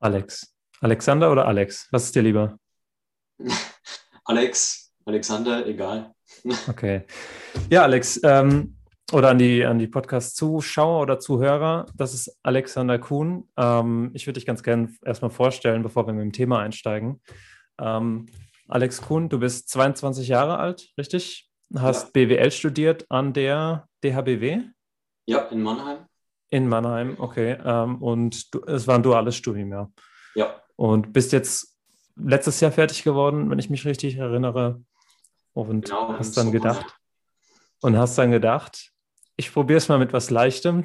Alex. Alexander oder Alex? Was ist dir lieber? Alex, Alexander, egal. Okay. Ja, Alex, ähm, oder an die, an die Podcast-Zuschauer oder Zuhörer, das ist Alexander Kuhn. Ähm, ich würde dich ganz gerne erstmal vorstellen, bevor wir mit dem Thema einsteigen. Ähm, Alex Kuhn, du bist 22 Jahre alt, richtig? Hast ja. BWL studiert an der DHBW? Ja, in Mannheim. In Mannheim, okay. Ähm, und du, es war ein duales Studium, ja. Ja. Und bist jetzt letztes Jahr fertig geworden, wenn ich mich richtig erinnere. Und genau, hast dann so gedacht, und hast dann gedacht, ich probiere es mal mit was Leichtem,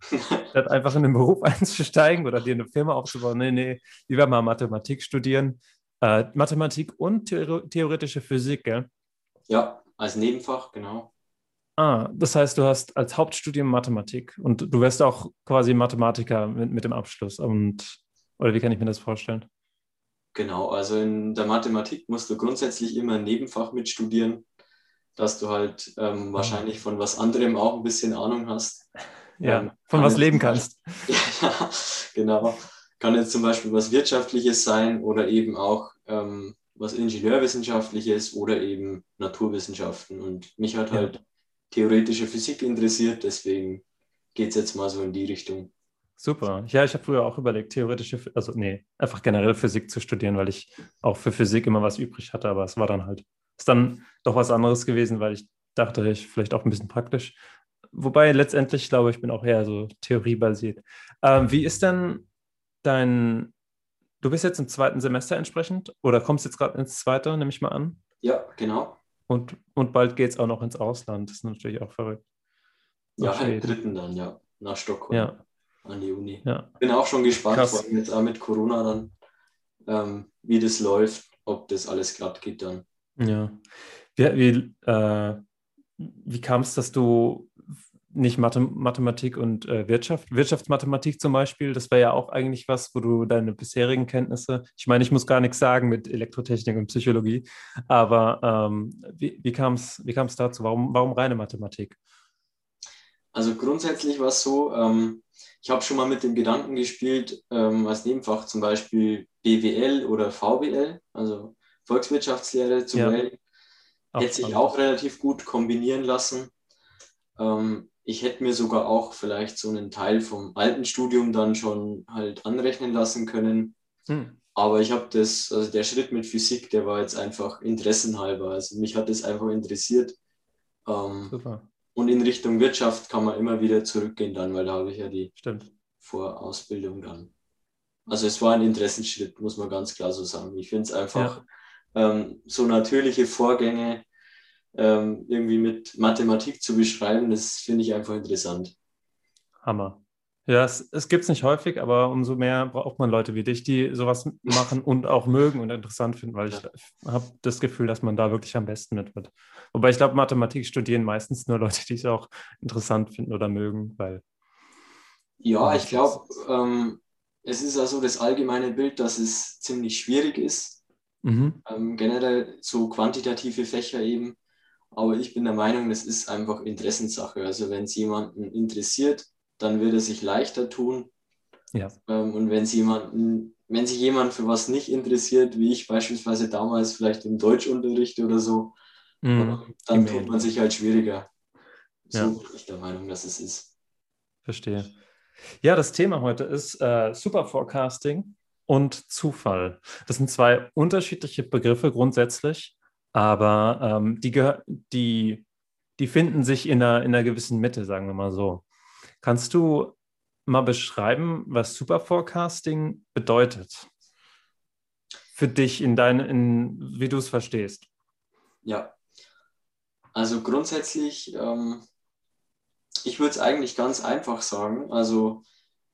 statt einfach in den Beruf einzusteigen oder dir eine Firma aufzubauen. Nee, nee, lieber mal Mathematik studieren. Äh, Mathematik und theoretische Physik, gell? Ja, als Nebenfach, genau. Ah, das heißt, du hast als Hauptstudium Mathematik und du wirst auch quasi Mathematiker mit, mit dem Abschluss. Und, oder wie kann ich mir das vorstellen? Genau, also in der Mathematik musst du grundsätzlich immer ein Nebenfach mitstudieren, dass du halt ähm, wahrscheinlich von was anderem auch ein bisschen Ahnung hast. Ja, ähm, von was leben kannst. ja, genau. Kann jetzt zum Beispiel was Wirtschaftliches sein oder eben auch ähm, was Ingenieurwissenschaftliches oder eben Naturwissenschaften. Und mich hat ja. halt theoretische Physik interessiert, deswegen geht es jetzt mal so in die Richtung. Super. Ja, ich habe früher auch überlegt, theoretische, also nee, einfach generell Physik zu studieren, weil ich auch für Physik immer was übrig hatte, aber es war dann halt, ist dann doch was anderes gewesen, weil ich dachte, ich vielleicht auch ein bisschen praktisch. Wobei letztendlich, glaube ich, bin auch eher so theoriebasiert. Ähm, wie ist denn dein, du bist jetzt im zweiten Semester entsprechend oder kommst jetzt gerade ins zweite, nehme ich mal an? Ja, genau. Und, und bald geht es auch noch ins Ausland. Das ist natürlich auch verrückt. Ja, im dritten dann, ja, nach Stockholm. Ja. An die Uni. Ja. Bin auch schon gespannt, Krass. vor allem jetzt auch mit Corona dann, ähm, wie das läuft, ob das alles glatt geht dann. Ja. Wie, wie, äh, wie kam es, dass du nicht Mathe, Mathematik und äh, Wirtschaft, Wirtschaftsmathematik zum Beispiel, das wäre ja auch eigentlich was, wo du deine bisherigen Kenntnisse, ich meine, ich muss gar nichts sagen mit Elektrotechnik und Psychologie, aber ähm, wie, wie kam es wie dazu? Warum, warum reine Mathematik? Also grundsätzlich war es so, ähm, ich habe schon mal mit dem Gedanken gespielt, ähm, als Nebenfach zum Beispiel BWL oder VWL, also Volkswirtschaftslehre zu ja. wählen. Hätte sich auch relativ gut kombinieren lassen. Ähm, ich hätte mir sogar auch vielleicht so einen Teil vom alten Studium dann schon halt anrechnen lassen können. Hm. Aber ich habe das, also der Schritt mit Physik, der war jetzt einfach interessenhalber. Also mich hat das einfach interessiert. Ähm, Super. Und in Richtung Wirtschaft kann man immer wieder zurückgehen dann, weil da habe ich ja die Stimmt. Vorausbildung dann. Also es war ein Interessenschritt, muss man ganz klar so sagen. Ich finde es einfach ja. ähm, so natürliche Vorgänge ähm, irgendwie mit Mathematik zu beschreiben, das finde ich einfach interessant. Hammer. Ja, es, es gibt es nicht häufig, aber umso mehr braucht man Leute wie dich, die sowas machen und auch mögen und interessant finden, weil ich habe das Gefühl, dass man da wirklich am besten mit wird. Wobei ich glaube, Mathematik studieren meistens nur Leute, die es auch interessant finden oder mögen, weil. Ja, ich glaube, ähm, es ist also das allgemeine Bild, dass es ziemlich schwierig ist. Mhm. Ähm, generell so quantitative Fächer eben. Aber ich bin der Meinung, das ist einfach Interessenssache. Also wenn es jemanden interessiert, dann wird er sich leichter tun. Ja. Ähm, und wenn jemanden, wenn sich jemand für was nicht interessiert, wie ich beispielsweise damals vielleicht im Deutschunterricht oder so, mhm. dann tut man sich halt schwieriger. So ja. bin ich der Meinung, dass es ist. Verstehe. Ja, das Thema heute ist äh, Superforecasting und Zufall. Das sind zwei unterschiedliche Begriffe grundsätzlich, aber ähm, die, die, die finden sich in einer, in einer gewissen Mitte, sagen wir mal so. Kannst du mal beschreiben, was Superforecasting bedeutet? Für dich in dein, in, wie du es verstehst. Ja, also grundsätzlich, ähm, ich würde es eigentlich ganz einfach sagen. Also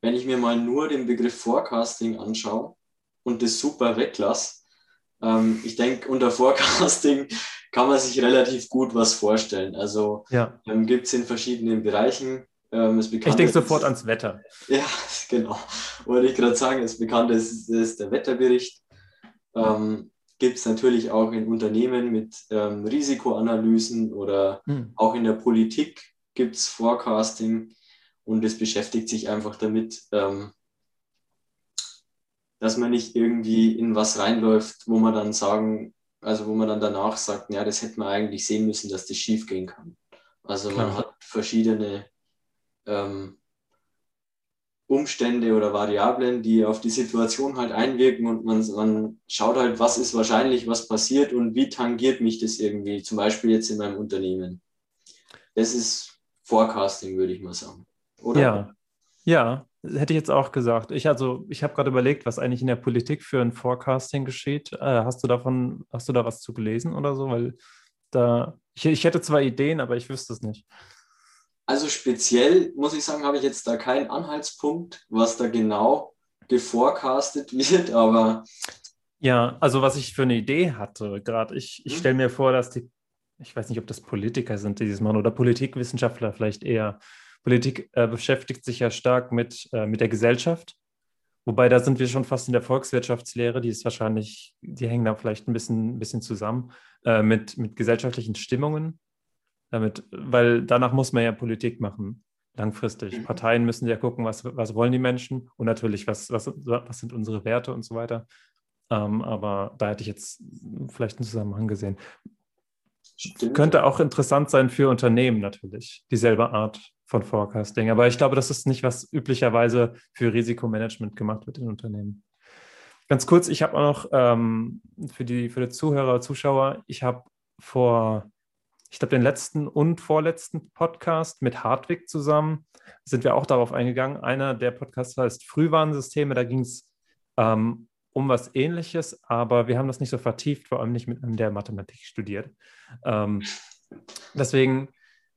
wenn ich mir mal nur den Begriff Forecasting anschaue und das super weglasse, ähm, ich denke, unter Forecasting kann man sich relativ gut was vorstellen. Also ja. ähm, gibt es in verschiedenen Bereichen ähm, ich denke sofort ans Wetter. Ja, genau. Wollte ich gerade sagen, das Bekannte ist, ist der Wetterbericht. Ähm, Gibt es natürlich auch in Unternehmen mit ähm, Risikoanalysen oder hm. auch in der Politik gibt es Forecasting und es beschäftigt sich einfach damit, ähm, dass man nicht irgendwie in was reinläuft, wo man dann sagen, also wo man dann danach sagt, ja, das hätte man eigentlich sehen müssen, dass das schief gehen kann. Also Klar. man hat verschiedene ähm, Umstände oder Variablen, die auf die Situation halt einwirken und man, man schaut halt, was ist wahrscheinlich, was passiert und wie tangiert mich das irgendwie, zum Beispiel jetzt in meinem Unternehmen. Das ist Forecasting, würde ich mal sagen. Oder? Ja, ja, hätte ich jetzt auch gesagt. Ich also, ich habe gerade überlegt, was eigentlich in der Politik für ein Forecasting geschieht. Äh, hast du davon, hast du da was zu gelesen oder so? Weil da, ich, ich hätte zwar Ideen, aber ich wüsste es nicht. Also speziell muss ich sagen, habe ich jetzt da keinen Anhaltspunkt, was da genau geforecastet wird, aber. Ja, also was ich für eine Idee hatte, gerade ich, ich hm? stelle mir vor, dass die, ich weiß nicht, ob das Politiker sind, die dieses machen, oder Politikwissenschaftler vielleicht eher. Politik äh, beschäftigt sich ja stark mit, äh, mit der Gesellschaft. Wobei da sind wir schon fast in der Volkswirtschaftslehre, die ist wahrscheinlich, die hängen da vielleicht ein bisschen, ein bisschen zusammen, äh, mit, mit gesellschaftlichen Stimmungen damit, weil danach muss man ja Politik machen, langfristig. Mhm. Parteien müssen ja gucken, was, was wollen die Menschen und natürlich, was, was, was sind unsere Werte und so weiter. Ähm, aber da hätte ich jetzt vielleicht einen Zusammenhang gesehen. Stimmt. Könnte auch interessant sein für Unternehmen natürlich, dieselbe Art von Forecasting. Aber ich glaube, das ist nicht, was üblicherweise für Risikomanagement gemacht wird in Unternehmen. Ganz kurz, ich habe auch noch ähm, für, die, für die Zuhörer, Zuschauer, ich habe vor ich glaube, den letzten und vorletzten Podcast mit Hartwig zusammen sind wir auch darauf eingegangen. Einer der Podcasts heißt Frühwarnsysteme. Da ging es ähm, um was Ähnliches, aber wir haben das nicht so vertieft, vor allem nicht mit einem, der Mathematik studiert. Ähm, deswegen,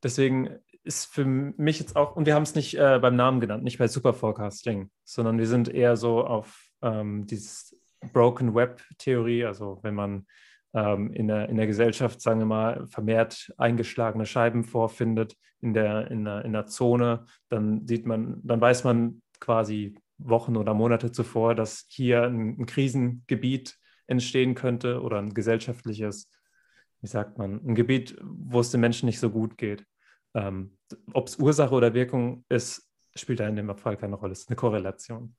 deswegen ist für mich jetzt auch, und wir haben es nicht äh, beim Namen genannt, nicht bei Super Forecasting, sondern wir sind eher so auf ähm, dieses Broken Web Theorie, also wenn man ähm, in, der, in der Gesellschaft, sagen wir mal, vermehrt eingeschlagene Scheiben vorfindet in der, in der, in der Zone, dann sieht man, dann weiß man quasi Wochen oder Monate zuvor, dass hier ein, ein Krisengebiet entstehen könnte oder ein gesellschaftliches, wie sagt man, ein Gebiet, wo es den Menschen nicht so gut geht. Ähm, Ob es Ursache oder Wirkung ist, spielt da in dem Fall keine Rolle. Es ist eine Korrelation.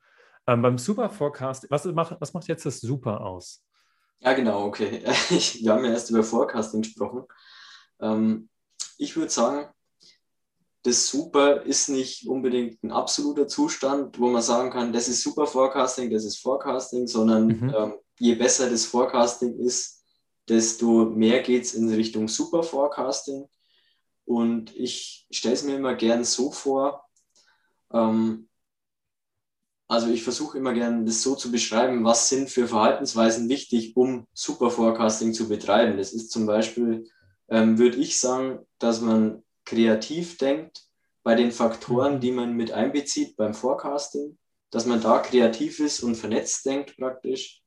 Ähm, beim Super Forecast, was macht, was macht jetzt das Super aus? Ja, genau, okay. Wir haben ja erst über Forecasting gesprochen. Ähm, ich würde sagen, das Super ist nicht unbedingt ein absoluter Zustand, wo man sagen kann, das ist Super Forecasting, das ist Forecasting, sondern mhm. ähm, je besser das Forecasting ist, desto mehr geht es in Richtung Super Forecasting. Und ich stelle es mir immer gern so vor, ähm, also ich versuche immer gerne das so zu beschreiben, was sind für Verhaltensweisen wichtig, um Super Forecasting zu betreiben. Das ist zum Beispiel, ähm, würde ich sagen, dass man kreativ denkt bei den Faktoren, die man mit einbezieht beim Forecasting, dass man da kreativ ist und vernetzt denkt praktisch,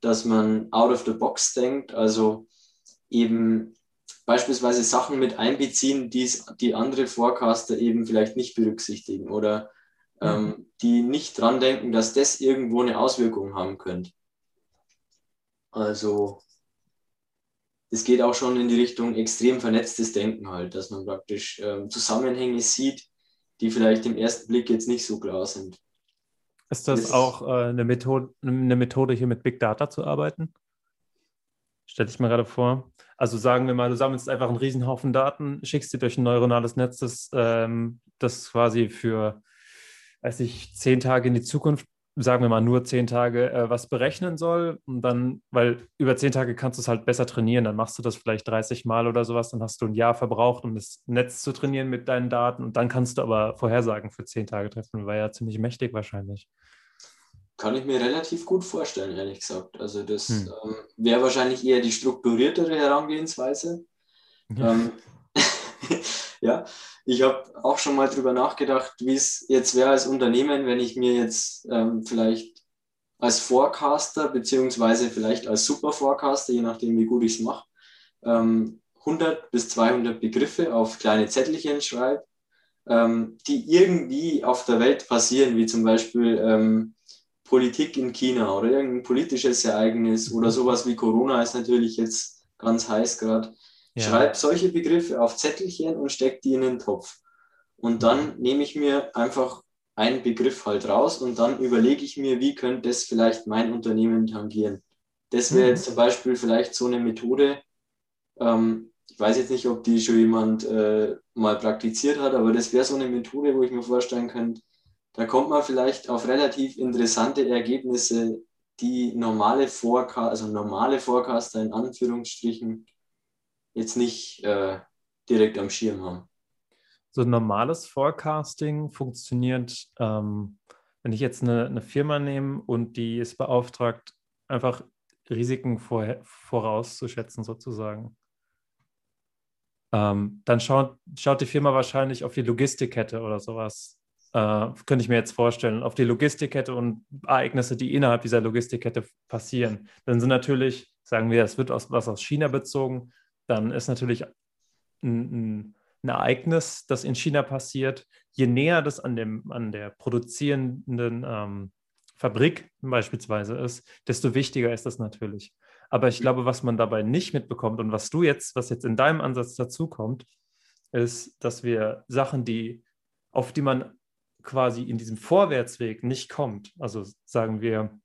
dass man out of the box denkt, also eben beispielsweise Sachen mit einbeziehen, die die andere Forecaster eben vielleicht nicht berücksichtigen oder ähm, mhm. die nicht dran denken, dass das irgendwo eine Auswirkung haben könnte. Also es geht auch schon in die Richtung extrem vernetztes Denken halt, dass man praktisch ähm, Zusammenhänge sieht, die vielleicht im ersten Blick jetzt nicht so klar sind. Ist das, das auch äh, eine, Methode, eine Methode, hier mit Big Data zu arbeiten? Stell dich mal gerade vor. Also sagen wir mal, du sammelst einfach einen Riesenhaufen Daten, schickst sie durch ein neuronales Netz, das, ähm, das quasi für weiß ich, zehn Tage in die Zukunft, sagen wir mal nur zehn Tage, äh, was berechnen soll. Und dann, weil über zehn Tage kannst du es halt besser trainieren, dann machst du das vielleicht 30 Mal oder sowas, dann hast du ein Jahr verbraucht, um das Netz zu trainieren mit deinen Daten. Und dann kannst du aber Vorhersagen für zehn Tage treffen. War ja ziemlich mächtig wahrscheinlich. Kann ich mir relativ gut vorstellen, ehrlich gesagt. Also das hm. ähm, wäre wahrscheinlich eher die strukturiertere Herangehensweise. Ja. Ähm, ja, ich habe auch schon mal drüber nachgedacht, wie es jetzt wäre als Unternehmen, wenn ich mir jetzt ähm, vielleicht als Forecaster beziehungsweise vielleicht als Super Forecaster, je nachdem wie gut ich es mache, ähm, 100 bis 200 Begriffe auf kleine Zettelchen schreibe, ähm, die irgendwie auf der Welt passieren, wie zum Beispiel ähm, Politik in China oder irgendein politisches Ereignis oder sowas wie Corona ist natürlich jetzt ganz heiß gerade. Ja. Schreib solche Begriffe auf Zettelchen und steck die in den Topf. Und dann nehme ich mir einfach einen Begriff halt raus und dann überlege ich mir, wie könnte das vielleicht mein Unternehmen tangieren. Das wäre mhm. jetzt zum Beispiel vielleicht so eine Methode. Ähm, ich weiß jetzt nicht, ob die schon jemand äh, mal praktiziert hat, aber das wäre so eine Methode, wo ich mir vorstellen könnte, da kommt man vielleicht auf relativ interessante Ergebnisse, die normale Forecast, also normale Forecaster in Anführungsstrichen jetzt nicht äh, direkt am Schirm haben. So normales Forecasting funktioniert, ähm, wenn ich jetzt eine, eine, Firma nehme und die ist beauftragt, einfach Risiken vor, vorauszuschätzen sozusagen. Ähm, dann schaut, schaut die Firma wahrscheinlich auf die Logistikkette oder sowas. Äh, könnte ich mir jetzt vorstellen, auf die Logistikkette und Ereignisse, die innerhalb dieser Logistikkette passieren. Dann sind natürlich, sagen wir, es wird aus, was aus China bezogen, dann ist natürlich ein, ein, Ereignis, das in China passiert, je näher das an, dem, an der produzierenden ähm, Fabrik beispielsweise ist, desto wichtiger ist das natürlich. Aber ich glaube, was man dabei nicht mitbekommt und was du jetzt, was jetzt in deinem Ansatz dazukommt, ist, dass wir Sachen, die, auf die man quasi in diesem Vorwärtsweg nicht kommt, also sagen wir,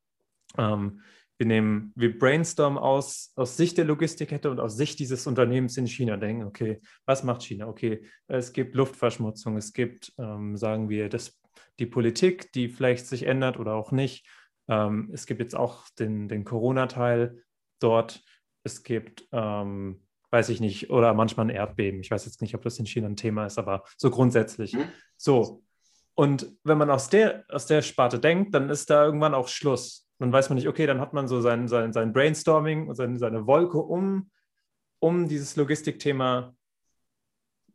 ähm, wir nehmen, wir brainstormen aus, aus Sicht der Logistikkette und aus Sicht dieses Unternehmens in China, denken, okay, was macht China? Okay, es gibt Luftverschmutzung, es gibt, ähm, sagen wir, das, die Politik, die vielleicht sich ändert oder auch nicht. Ähm, es gibt jetzt auch den, den Corona-Teil dort. Es gibt, ähm, weiß ich nicht, oder manchmal ein Erdbeben. Ich weiß jetzt nicht, ob das in China ein Thema ist, aber so grundsätzlich. Mhm. So. Und wenn man aus der, aus der Sparte denkt, dann ist da irgendwann auch Schluss dann weiß man nicht, okay, dann hat man so sein, sein, sein Brainstorming und seine, seine Wolke um, um dieses Logistikthema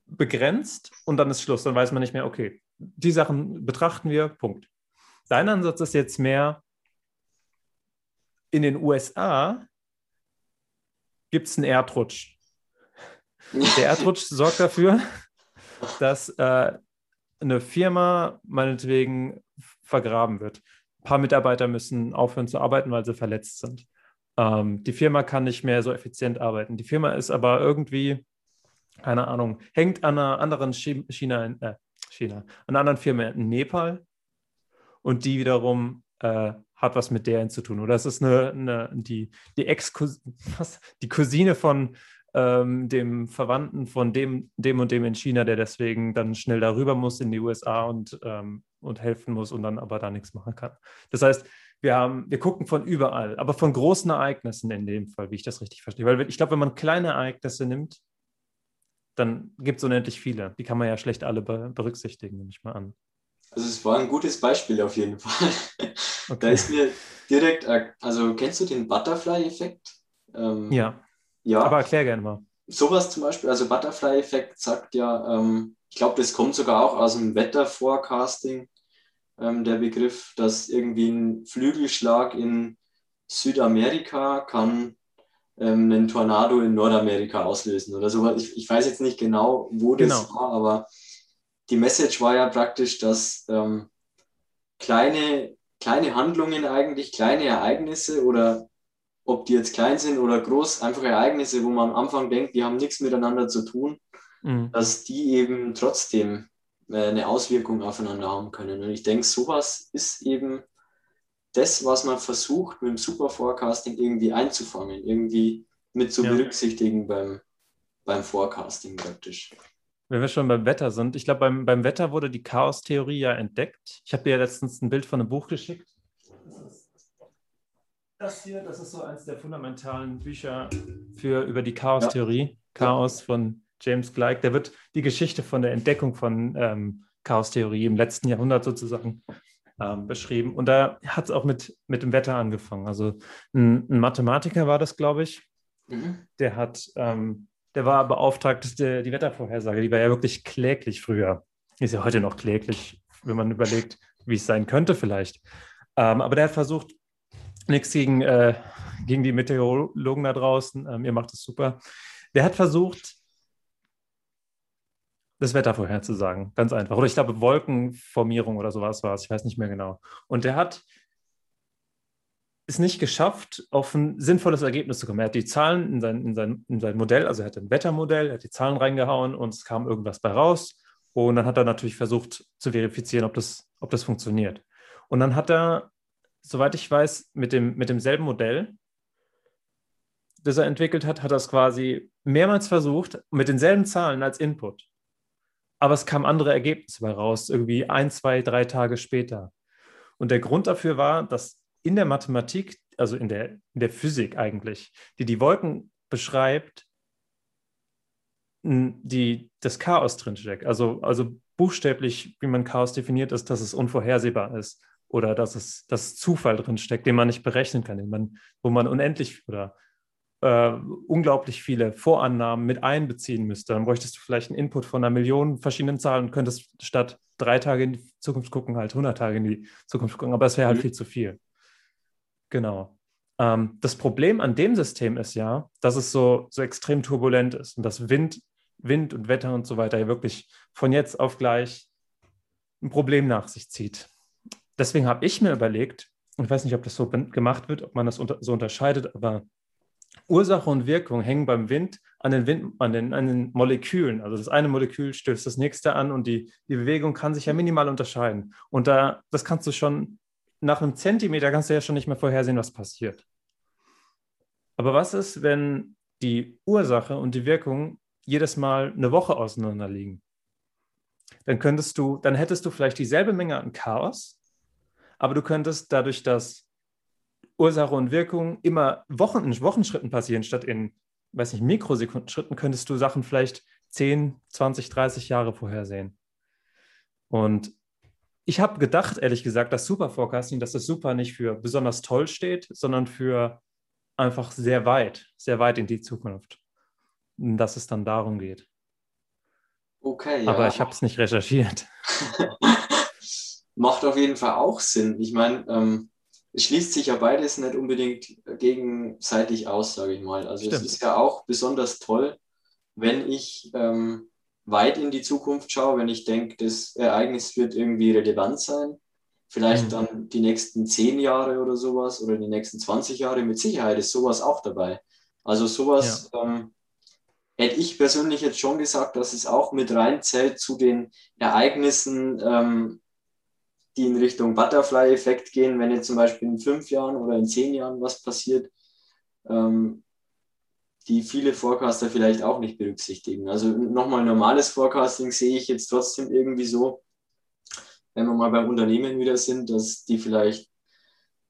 begrenzt und dann ist Schluss. Dann weiß man nicht mehr, okay, die Sachen betrachten wir, Punkt. Dein Ansatz ist jetzt mehr, in den USA gibt es einen Erdrutsch. Der Erdrutsch sorgt dafür, dass äh, eine Firma meinetwegen vergraben wird paar Mitarbeiter müssen aufhören zu arbeiten, weil sie verletzt sind. Ähm, die Firma kann nicht mehr so effizient arbeiten. Die Firma ist aber irgendwie, keine Ahnung, hängt an einer anderen China, äh, China, einer anderen Firma in Nepal und die wiederum äh, hat was mit deren zu tun. Oder es ist eine, eine die, die Ex die Cousine von ähm, dem Verwandten von dem, dem und dem in China, der deswegen dann schnell darüber muss in die USA und ähm, und helfen muss und dann aber da nichts machen kann. Das heißt, wir, haben, wir gucken von überall, aber von großen Ereignissen in dem Fall, wie ich das richtig verstehe. Weil ich glaube, wenn man kleine Ereignisse nimmt, dann gibt es unendlich viele. Die kann man ja schlecht alle berücksichtigen, nehme ich mal an. Also es war ein gutes Beispiel auf jeden Fall. Okay. Da ist mir direkt, also kennst du den Butterfly-Effekt? Ähm, ja. Ja. Aber erklär gerne mal. Sowas zum Beispiel, also Butterfly-Effekt sagt ja, ähm, ich glaube, das kommt sogar auch aus dem Wetterforecasting, ähm, der Begriff, dass irgendwie ein Flügelschlag in Südamerika kann ähm, einen Tornado in Nordamerika auslösen oder so. Ich, ich weiß jetzt nicht genau, wo das genau. war, aber die Message war ja praktisch, dass ähm, kleine, kleine Handlungen eigentlich, kleine Ereignisse oder ob die jetzt klein sind oder groß, einfach Ereignisse, wo man am Anfang denkt, die haben nichts miteinander zu tun, mhm. dass die eben trotzdem äh, eine Auswirkung aufeinander haben können. Und ich denke, sowas ist eben das, was man versucht, mit dem Super Forecasting irgendwie einzufangen, irgendwie mit zu ja. berücksichtigen beim, beim Forecasting praktisch. Wenn wir schon beim Wetter sind, ich glaube, beim, beim Wetter wurde die Chaos-Theorie ja entdeckt. Ich habe dir ja letztens ein Bild von einem Buch geschickt. Das hier, das ist so eines der fundamentalen Bücher für, über die Chaos-Theorie. Ja. Chaos von James Gleick, der wird die Geschichte von der Entdeckung von ähm, Chaostheorie im letzten Jahrhundert sozusagen ähm, beschrieben. Und da hat es auch mit, mit dem Wetter angefangen. Also ein, ein Mathematiker war das, glaube ich. Mhm. Der hat, ähm, der war beauftragt, die, die Wettervorhersage, die war ja wirklich kläglich früher. Ist ja heute noch kläglich, wenn man überlegt, wie es sein könnte vielleicht. Ähm, aber der hat versucht, nichts gegen, äh, gegen die Meteorologen da draußen, ähm, ihr macht es super. Der hat versucht, das Wetter vorherzusagen. Ganz einfach. Oder ich glaube, Wolkenformierung oder sowas war es. Ich weiß nicht mehr genau. Und der hat es nicht geschafft, auf ein sinnvolles Ergebnis zu kommen. Er hat die Zahlen in sein, in sein, in sein Modell, also er hat ein Wettermodell, er hat die Zahlen reingehauen und es kam irgendwas bei raus. Und dann hat er natürlich versucht zu verifizieren, ob das ob das funktioniert. Und dann hat er, soweit ich weiß, mit, dem, mit demselben Modell, das er entwickelt hat, hat er es quasi mehrmals versucht, mit denselben Zahlen als Input. Aber es kamen andere Ergebnisse bei raus, irgendwie ein, zwei, drei Tage später. Und der Grund dafür war, dass in der Mathematik, also in der, in der Physik eigentlich, die die Wolken beschreibt, die, das Chaos drinsteckt. Also, also buchstäblich, wie man Chaos definiert, ist, dass es unvorhersehbar ist oder dass es dass Zufall drinsteckt, den man nicht berechnen kann, den man, wo man unendlich oder äh, unglaublich viele Vorannahmen mit einbeziehen müsste. Dann bräuchtest du vielleicht einen Input von einer Million verschiedenen Zahlen und könntest statt drei Tage in die Zukunft gucken, halt 100 Tage in die Zukunft gucken, aber es wäre halt mhm. viel zu viel. Genau. Ähm, das Problem an dem System ist ja, dass es so, so extrem turbulent ist und dass Wind, Wind und Wetter und so weiter ja wirklich von jetzt auf gleich ein Problem nach sich zieht. Deswegen habe ich mir überlegt, ich weiß nicht, ob das so gemacht wird, ob man das unter, so unterscheidet, aber Ursache und Wirkung hängen beim Wind an den, Wind, an den, an den Molekülen. Also das eine Molekül stößt das nächste an und die, die Bewegung kann sich ja minimal unterscheiden. Und da, das kannst du schon nach einem Zentimeter kannst du ja schon nicht mehr vorhersehen, was passiert. Aber was ist, wenn die Ursache und die Wirkung jedes Mal eine Woche auseinander liegen? Dann könntest du, dann hättest du vielleicht dieselbe Menge an Chaos, aber du könntest dadurch, dass Ursache und Wirkung immer Wochen, in Wochenschritten passieren, statt in, weiß nicht, Mikrosekundenschritten, könntest du Sachen vielleicht 10, 20, 30 Jahre vorhersehen. Und ich habe gedacht, ehrlich gesagt, dass Super Forecasting, dass das Super nicht für besonders toll steht, sondern für einfach sehr weit, sehr weit in die Zukunft. Dass es dann darum geht. Okay. Ja. Aber ich habe es nicht recherchiert. Macht auf jeden Fall auch Sinn. Ich meine, ähm, es schließt sich ja beides nicht unbedingt gegenseitig aus, sage ich mal. Also Stimmt. es ist ja auch besonders toll, wenn ich ähm, weit in die Zukunft schaue, wenn ich denke, das Ereignis wird irgendwie relevant sein. Vielleicht mhm. dann die nächsten zehn Jahre oder sowas oder die nächsten 20 Jahre. Mit Sicherheit ist sowas auch dabei. Also sowas ja. ähm, hätte ich persönlich jetzt schon gesagt, dass es auch mit reinzählt zu den Ereignissen, ähm, die in Richtung Butterfly-Effekt gehen, wenn jetzt zum Beispiel in fünf Jahren oder in zehn Jahren was passiert, ähm, die viele Forecaster vielleicht auch nicht berücksichtigen. Also nochmal normales Forecasting sehe ich jetzt trotzdem irgendwie so, wenn wir mal beim Unternehmen wieder sind, dass die vielleicht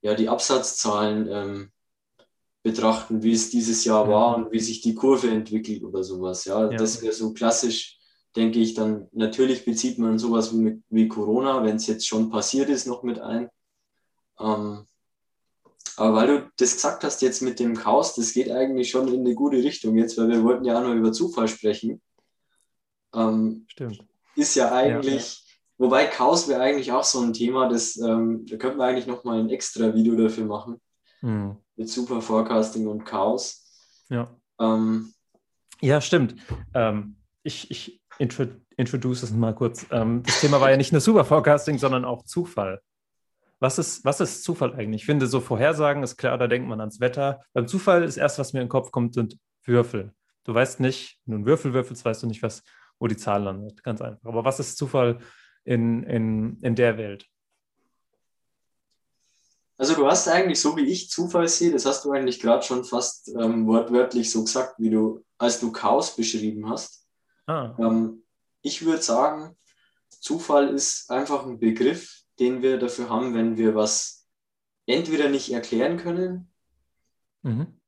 ja die Absatzzahlen ähm, betrachten, wie es dieses Jahr war und wie sich die Kurve entwickelt oder sowas. Ja, ja. das wäre so klassisch denke ich, dann natürlich bezieht man sowas wie, mit, wie Corona, wenn es jetzt schon passiert ist, noch mit ein. Ähm, aber weil du das gesagt hast jetzt mit dem Chaos, das geht eigentlich schon in eine gute Richtung jetzt, weil wir wollten ja auch noch über Zufall sprechen. Ähm, Stimmt. Ist ja eigentlich, ja, ja. wobei Chaos wäre eigentlich auch so ein Thema, das, ähm, da könnten wir eigentlich noch mal ein extra Video dafür machen. Mhm. Mit Super Forecasting und Chaos. Ja. Ähm, ja, stimmt. Ähm, ich, ich intro, introduce es mal kurz. Ähm, das Thema war ja nicht nur Super Forecasting, sondern auch Zufall. Was ist, was ist Zufall eigentlich? Ich finde, so Vorhersagen ist klar, da denkt man ans Wetter. Beim Zufall ist erst, was mir in den Kopf kommt, sind Würfel. Du weißt nicht, wenn du einen Würfel würfelst, weißt du nicht, was, wo die Zahl landet. Ganz einfach. Aber was ist Zufall in, in, in der Welt? Also du hast eigentlich so, wie ich Zufall sehe, das hast du eigentlich gerade schon fast ähm, wortwörtlich so gesagt, wie du, als du Chaos beschrieben hast. Ah. Ähm, ich würde sagen, Zufall ist einfach ein Begriff, den wir dafür haben, wenn wir was entweder nicht erklären können, mhm.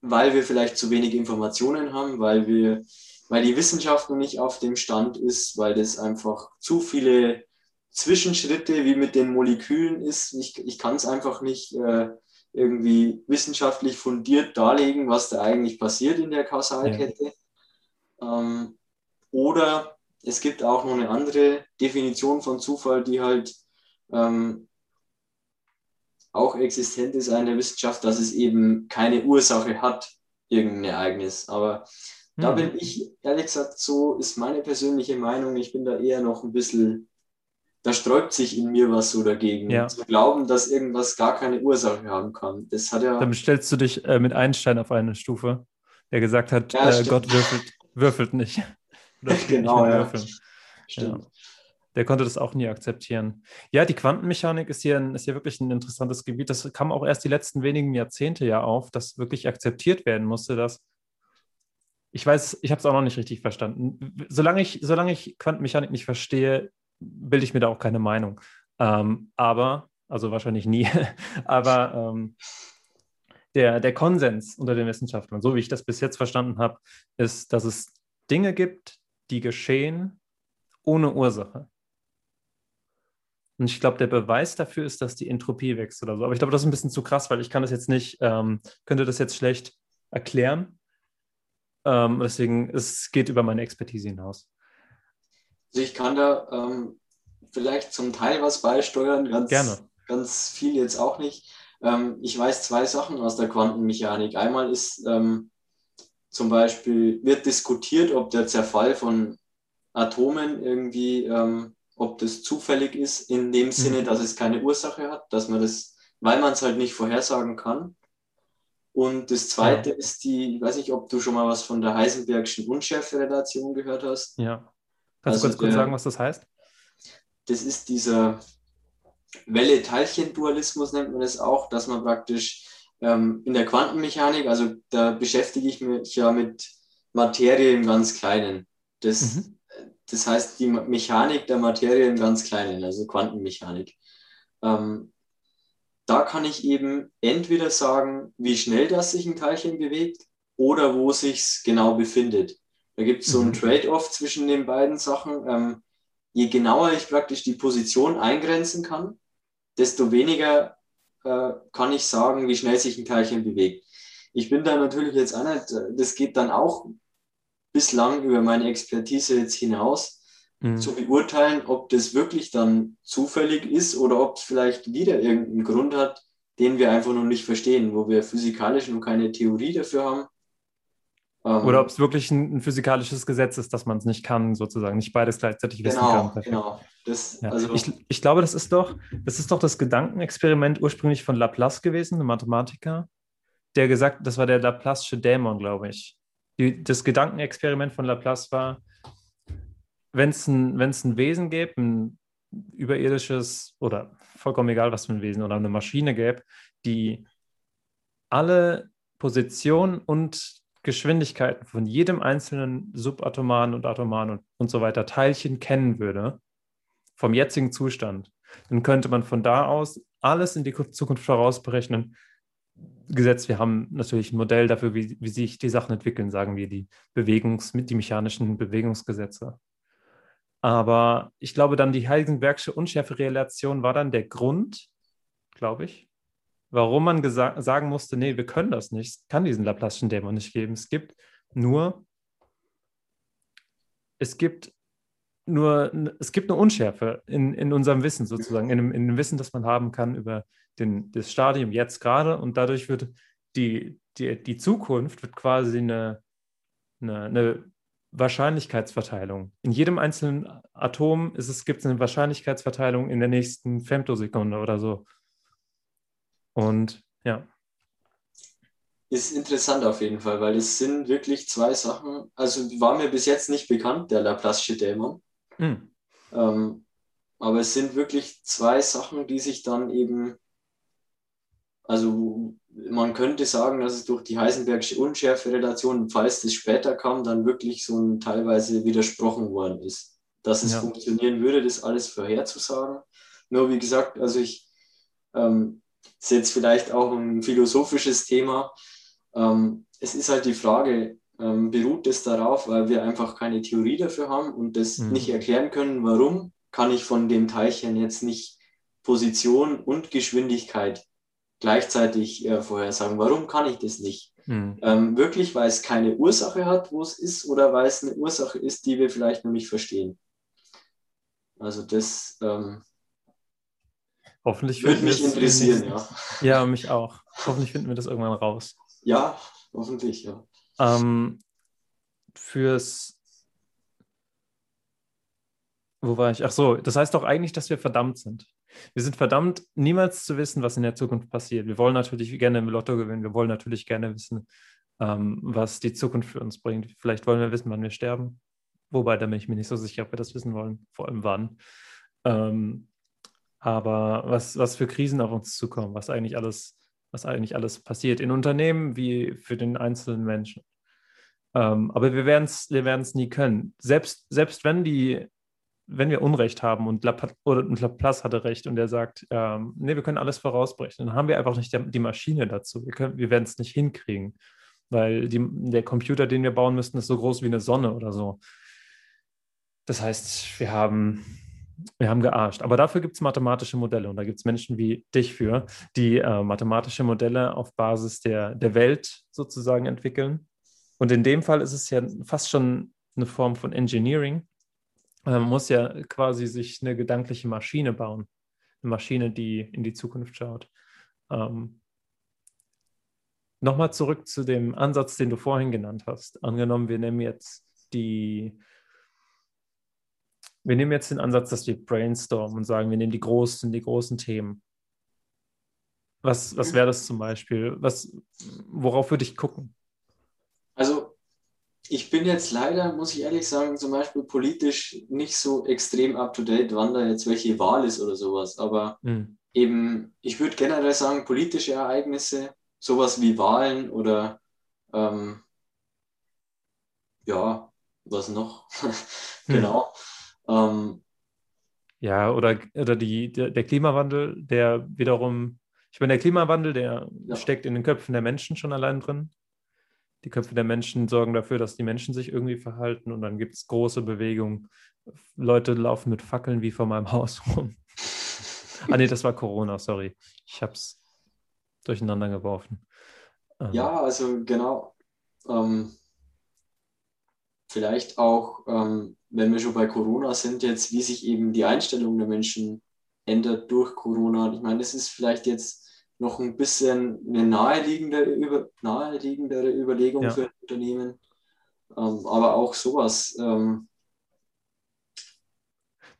weil wir vielleicht zu wenig Informationen haben, weil wir, weil die Wissenschaft noch nicht auf dem Stand ist, weil das einfach zu viele Zwischenschritte wie mit den Molekülen ist. Ich, ich kann es einfach nicht äh, irgendwie wissenschaftlich fundiert darlegen, was da eigentlich passiert in der Kausalkette. Ja. Ähm, oder es gibt auch noch eine andere Definition von Zufall, die halt ähm, auch existent ist in der Wissenschaft, dass es eben keine Ursache hat, irgendein Ereignis. Aber hm. da bin ich, ehrlich gesagt, so ist meine persönliche Meinung, ich bin da eher noch ein bisschen, da sträubt sich in mir was so dagegen, ja. zu glauben, dass irgendwas gar keine Ursache haben kann. Das hat ja. Dann stellst du dich äh, mit Einstein auf eine Stufe, der gesagt hat, ja, äh, Gott würfelt, würfelt nicht. genau, ja. Stimmt. Der konnte das auch nie akzeptieren. Ja, die Quantenmechanik ist hier, ein, ist hier wirklich ein interessantes Gebiet. Das kam auch erst die letzten wenigen Jahrzehnte ja auf, dass wirklich akzeptiert werden musste, dass ich weiß, ich habe es auch noch nicht richtig verstanden. Solange ich, solange ich Quantenmechanik nicht verstehe, bilde ich mir da auch keine Meinung. Ähm, aber, also wahrscheinlich nie, aber ähm, der, der Konsens unter den Wissenschaftlern, so wie ich das bis jetzt verstanden habe, ist, dass es Dinge gibt, die geschehen ohne Ursache. Und ich glaube, der Beweis dafür ist, dass die Entropie wächst oder so. Aber ich glaube, das ist ein bisschen zu krass, weil ich kann das jetzt nicht, ähm, könnte das jetzt schlecht erklären. Ähm, deswegen, es geht über meine Expertise hinaus. Also ich kann da ähm, vielleicht zum Teil was beisteuern, ganz, Gerne. ganz viel jetzt auch nicht. Ähm, ich weiß zwei Sachen aus der Quantenmechanik. Einmal ist ähm, zum Beispiel, wird diskutiert, ob der Zerfall von Atomen irgendwie, ähm, ob das zufällig ist, in dem Sinne, mhm. dass es keine Ursache hat, dass man das, weil man es halt nicht vorhersagen kann. Und das zweite ja. ist die, ich weiß nicht, ob du schon mal was von der Heisenbergschen Unschärferelation gehört hast. Ja. Kannst also du kurz, kurz sagen, was das heißt? Das ist dieser Welle-Teilchen-Dualismus, nennt man das auch, dass man praktisch ähm, in der Quantenmechanik, also da beschäftige ich mich ja mit Materie im ganz Kleinen. Das, mhm. das heißt, die Mechanik der Materie im ganz Kleinen, also Quantenmechanik. Ähm, da kann ich eben entweder sagen, wie schnell das sich ein Teilchen bewegt oder wo sich genau befindet. Da gibt es so ein mhm. Trade-off zwischen den beiden Sachen. Ähm, je genauer ich praktisch die Position eingrenzen kann, desto weniger äh, kann ich sagen, wie schnell sich ein Teilchen bewegt. Ich bin da natürlich jetzt auch nicht, äh, das geht dann auch bislang über meine Expertise jetzt hinaus mhm. zu beurteilen, ob das wirklich dann zufällig ist oder ob es vielleicht wieder irgendeinen Grund hat, den wir einfach noch nicht verstehen, wo wir physikalisch noch keine Theorie dafür haben. Ähm, oder ob es wirklich ein, ein, physikalisches Gesetz ist, dass man es nicht kann, sozusagen, nicht beides gleichzeitig wissen genau, kann. Genau, das, ja. also ich, ich glaube, das ist doch, das ist doch das Gedankenexperiment ursprünglich von Laplace gewesen, ein Mathematiker, der gesagt, das war der Laplace'sche Dämon, glaube ich. Die, das Gedankenexperiment von Laplace war, wenn es ein, ein Wesen gäbe, ein überirdisches oder vollkommen egal, was für ein Wesen oder eine Maschine gäbe, die alle Positionen und Geschwindigkeiten von jedem einzelnen subatomaren und atomaren und, und so weiter Teilchen kennen würde, vom jetzigen Zustand, dann könnte man von da aus alles in die Zukunft vorausberechnen. Gesetzt, wir haben natürlich ein Modell dafür, wie, wie sich die Sachen entwickeln, sagen wir, die Bewegungs-, die mechanischen Bewegungsgesetze. Aber ich glaube dann, die Heisenbergsche Unschärferelation war dann der Grund, glaube ich, warum man sagen musste, nee, wir können das nicht, es kann diesen Laplace'schen Dämon nicht geben. Es gibt nur, es gibt nur, es gibt eine Unschärfe in, in unserem Wissen sozusagen, in dem, in dem Wissen, das man haben kann über den, das Stadium jetzt gerade und dadurch wird die, die, die Zukunft wird quasi eine, eine, eine Wahrscheinlichkeitsverteilung. In jedem einzelnen Atom gibt es eine Wahrscheinlichkeitsverteilung in der nächsten Femtosekunde oder so. Und ja. Ist interessant auf jeden Fall, weil es sind wirklich zwei Sachen, also war mir bis jetzt nicht bekannt, der Laplace'sche Dämon. Mhm. Ähm, aber es sind wirklich zwei Sachen, die sich dann eben, also man könnte sagen, dass es durch die Heisenbergsche Unschärferelation, falls das später kam, dann wirklich so ein, teilweise widersprochen worden ist. Dass es ja. funktionieren würde, das alles vorherzusagen. Nur wie gesagt, also ich ähm, ist jetzt vielleicht auch ein philosophisches Thema. Ähm, es ist halt die Frage, ähm, beruht es darauf, weil wir einfach keine Theorie dafür haben und das mhm. nicht erklären können, warum kann ich von dem Teilchen jetzt nicht Position und Geschwindigkeit gleichzeitig äh, vorhersagen. Warum kann ich das nicht? Mhm. Ähm, wirklich, weil es keine Ursache hat, wo es ist, oder weil es eine Ursache ist, die wir vielleicht noch nicht verstehen. Also das ähm, Hoffentlich würde mich interessieren, ja. Ja, mich auch. Hoffentlich finden wir das irgendwann raus. Ja, hoffentlich, ja. Ähm, fürs wo war ich? Ach so, das heißt doch eigentlich, dass wir verdammt sind. Wir sind verdammt, niemals zu wissen, was in der Zukunft passiert. Wir wollen natürlich gerne im Lotto gewinnen. Wir wollen natürlich gerne wissen, ähm, was die Zukunft für uns bringt. Vielleicht wollen wir wissen, wann wir sterben. Wobei, da bin ich mir nicht so sicher, ob wir das wissen wollen, vor allem wann. Ähm, aber was, was für Krisen auf uns zukommen, was eigentlich alles, was eigentlich alles passiert in Unternehmen wie für den einzelnen Menschen. Ähm, aber wir werden es wir nie können. Selbst, selbst wenn die, wenn wir Unrecht haben und Laplace hatte recht und er sagt, ähm, nee, wir können alles vorausbrechen, dann haben wir einfach nicht die Maschine dazu. Wir, wir werden es nicht hinkriegen, weil die, der Computer, den wir bauen müssten, ist so groß wie eine Sonne oder so. Das heißt, wir haben, wir haben gearscht. Aber dafür gibt es mathematische Modelle und da gibt es Menschen wie dich für, die äh, mathematische Modelle auf Basis der, der Welt sozusagen entwickeln. Und in dem Fall ist es ja fast schon eine Form von Engineering. Man muss ja quasi sich eine gedankliche Maschine bauen. Eine Maschine, die in die Zukunft schaut. Ähm, Nochmal zurück zu dem Ansatz, den du vorhin genannt hast. Angenommen, wir nehmen jetzt die wir nehmen jetzt den Ansatz, dass wir brainstormen und sagen, wir nehmen die großen, die großen Themen. Was, was wäre das zum Beispiel? Was, worauf würde ich gucken? Also, ich bin jetzt leider, muss ich ehrlich sagen, zum Beispiel politisch nicht so extrem up to date, wann da jetzt welche Wahl ist oder sowas. Aber hm. eben, ich würde generell sagen, politische Ereignisse, sowas wie Wahlen oder ähm, ja, was noch? genau. Hm. Ähm, ja, oder, oder die, der, der, Klimawandel, der wiederum, ich meine, der Klimawandel, der ja. steckt in den Köpfen der Menschen schon allein drin. Die Köpfe der Menschen sorgen dafür, dass die Menschen sich irgendwie verhalten und dann gibt es große Bewegungen. Leute laufen mit Fackeln wie vor meinem Haus rum. ah, nee, das war Corona, sorry. Ich habe es durcheinander geworfen. Ähm. Ja, also genau. Ähm, vielleicht auch ähm, wenn wir schon bei Corona sind, jetzt, wie sich eben die Einstellung der Menschen ändert durch Corona. Ich meine, das ist vielleicht jetzt noch ein bisschen eine naheliegendere, über, naheliegendere Überlegung ja. für Unternehmen. Ähm, aber auch sowas. Ähm,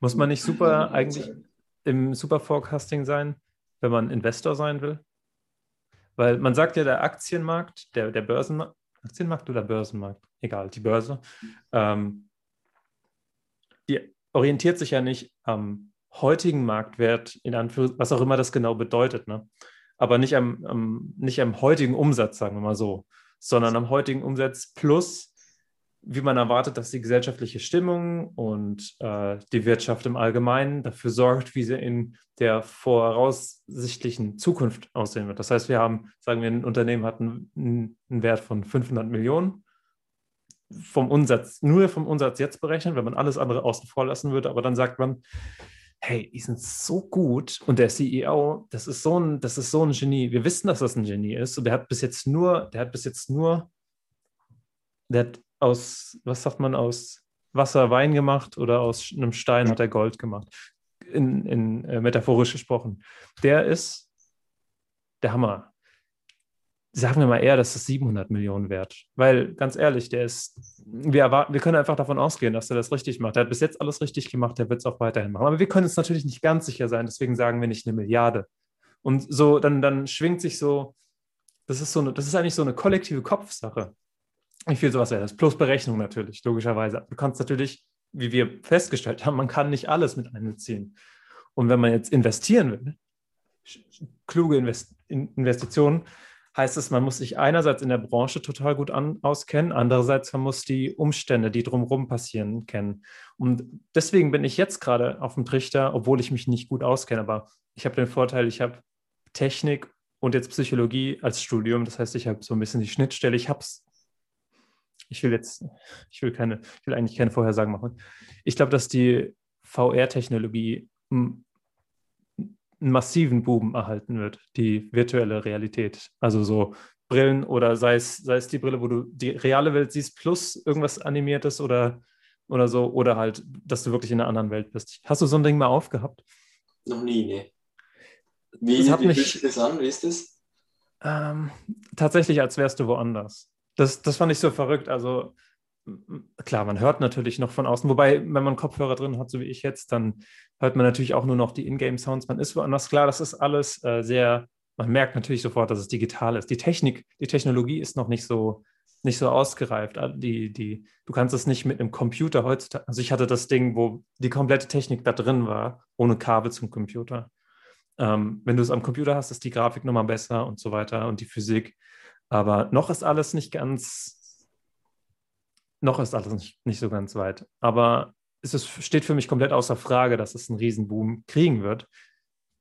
Muss man nicht super eigentlich im Super Forecasting sein, wenn man Investor sein will? Weil man sagt ja, der Aktienmarkt, der, der Börsenmarkt, Aktienmarkt oder Börsenmarkt, egal, die Börse, ähm, die orientiert sich ja nicht am heutigen Marktwert, in Anführungszeichen, was auch immer das genau bedeutet, ne? aber nicht am, am, nicht am heutigen Umsatz, sagen wir mal so, sondern am heutigen Umsatz plus, wie man erwartet, dass die gesellschaftliche Stimmung und äh, die Wirtschaft im Allgemeinen dafür sorgt, wie sie in der voraussichtlichen Zukunft aussehen wird. Das heißt, wir haben, sagen wir, ein Unternehmen hat einen, einen Wert von 500 Millionen vom Umsatz, nur vom Umsatz jetzt berechnen, wenn man alles andere außen vor lassen würde, aber dann sagt man, hey, die sind so gut und der CEO, das ist so ein, das ist so ein Genie. Wir wissen, dass das ein Genie ist und der hat bis jetzt nur, der hat bis jetzt nur, der hat aus, was sagt man, aus Wasser Wein gemacht oder aus einem Stein hat er Gold gemacht. In, in äh, metaphorisch gesprochen. Der ist der Hammer sagen wir mal eher, dass das 700 Millionen wert. Weil, ganz ehrlich, der ist, wir, erwarten, wir können einfach davon ausgehen, dass er das richtig macht. Er hat bis jetzt alles richtig gemacht, der wird es auch weiterhin machen. Aber wir können uns natürlich nicht ganz sicher sein, deswegen sagen wir nicht eine Milliarde. Und so, dann, dann schwingt sich so, das ist so eine, das ist eigentlich so eine kollektive Kopfsache. Wie viel sowas wäre das? Plus Berechnung natürlich, logischerweise. Du kannst natürlich, wie wir festgestellt haben, man kann nicht alles mit einbeziehen. Und wenn man jetzt investieren will, kluge Invest Investitionen, heißt es, man muss sich einerseits in der Branche total gut an, auskennen, andererseits man muss die Umstände, die drumherum passieren, kennen. Und deswegen bin ich jetzt gerade auf dem Trichter, obwohl ich mich nicht gut auskenne, aber ich habe den Vorteil, ich habe Technik und jetzt Psychologie als Studium. Das heißt, ich habe so ein bisschen die Schnittstelle. Ich habe es. Ich will jetzt, ich will keine, ich will eigentlich keine Vorhersagen machen. Ich glaube, dass die VR-Technologie einen massiven Boom erhalten wird, die virtuelle Realität. Also so Brillen oder sei es, sei es die Brille, wo du die reale Welt siehst, plus irgendwas Animiertes oder, oder so, oder halt, dass du wirklich in einer anderen Welt bist. Hast du so ein Ding mal aufgehabt? Noch nie, ne. Wie, das hat wie mich, das an? Wie ist das? Ähm, tatsächlich, als wärst du woanders. Das, das fand ich so verrückt. Also klar, man hört natürlich noch von außen, wobei, wenn man Kopfhörer drin hat, so wie ich jetzt, dann hört man natürlich auch nur noch die Ingame-Sounds. Man ist woanders. Klar, das ist alles äh, sehr, man merkt natürlich sofort, dass es digital ist. Die Technik, die Technologie ist noch nicht so nicht so ausgereift. Die, die, du kannst es nicht mit einem Computer heutzutage. Also ich hatte das Ding, wo die komplette Technik da drin war, ohne Kabel zum Computer. Ähm, wenn du es am Computer hast, ist die Grafik nochmal besser und so weiter und die Physik. Aber noch ist alles nicht ganz, noch ist alles nicht, nicht so ganz weit. Aber es ist, steht für mich komplett außer Frage, dass es einen Riesenboom kriegen wird.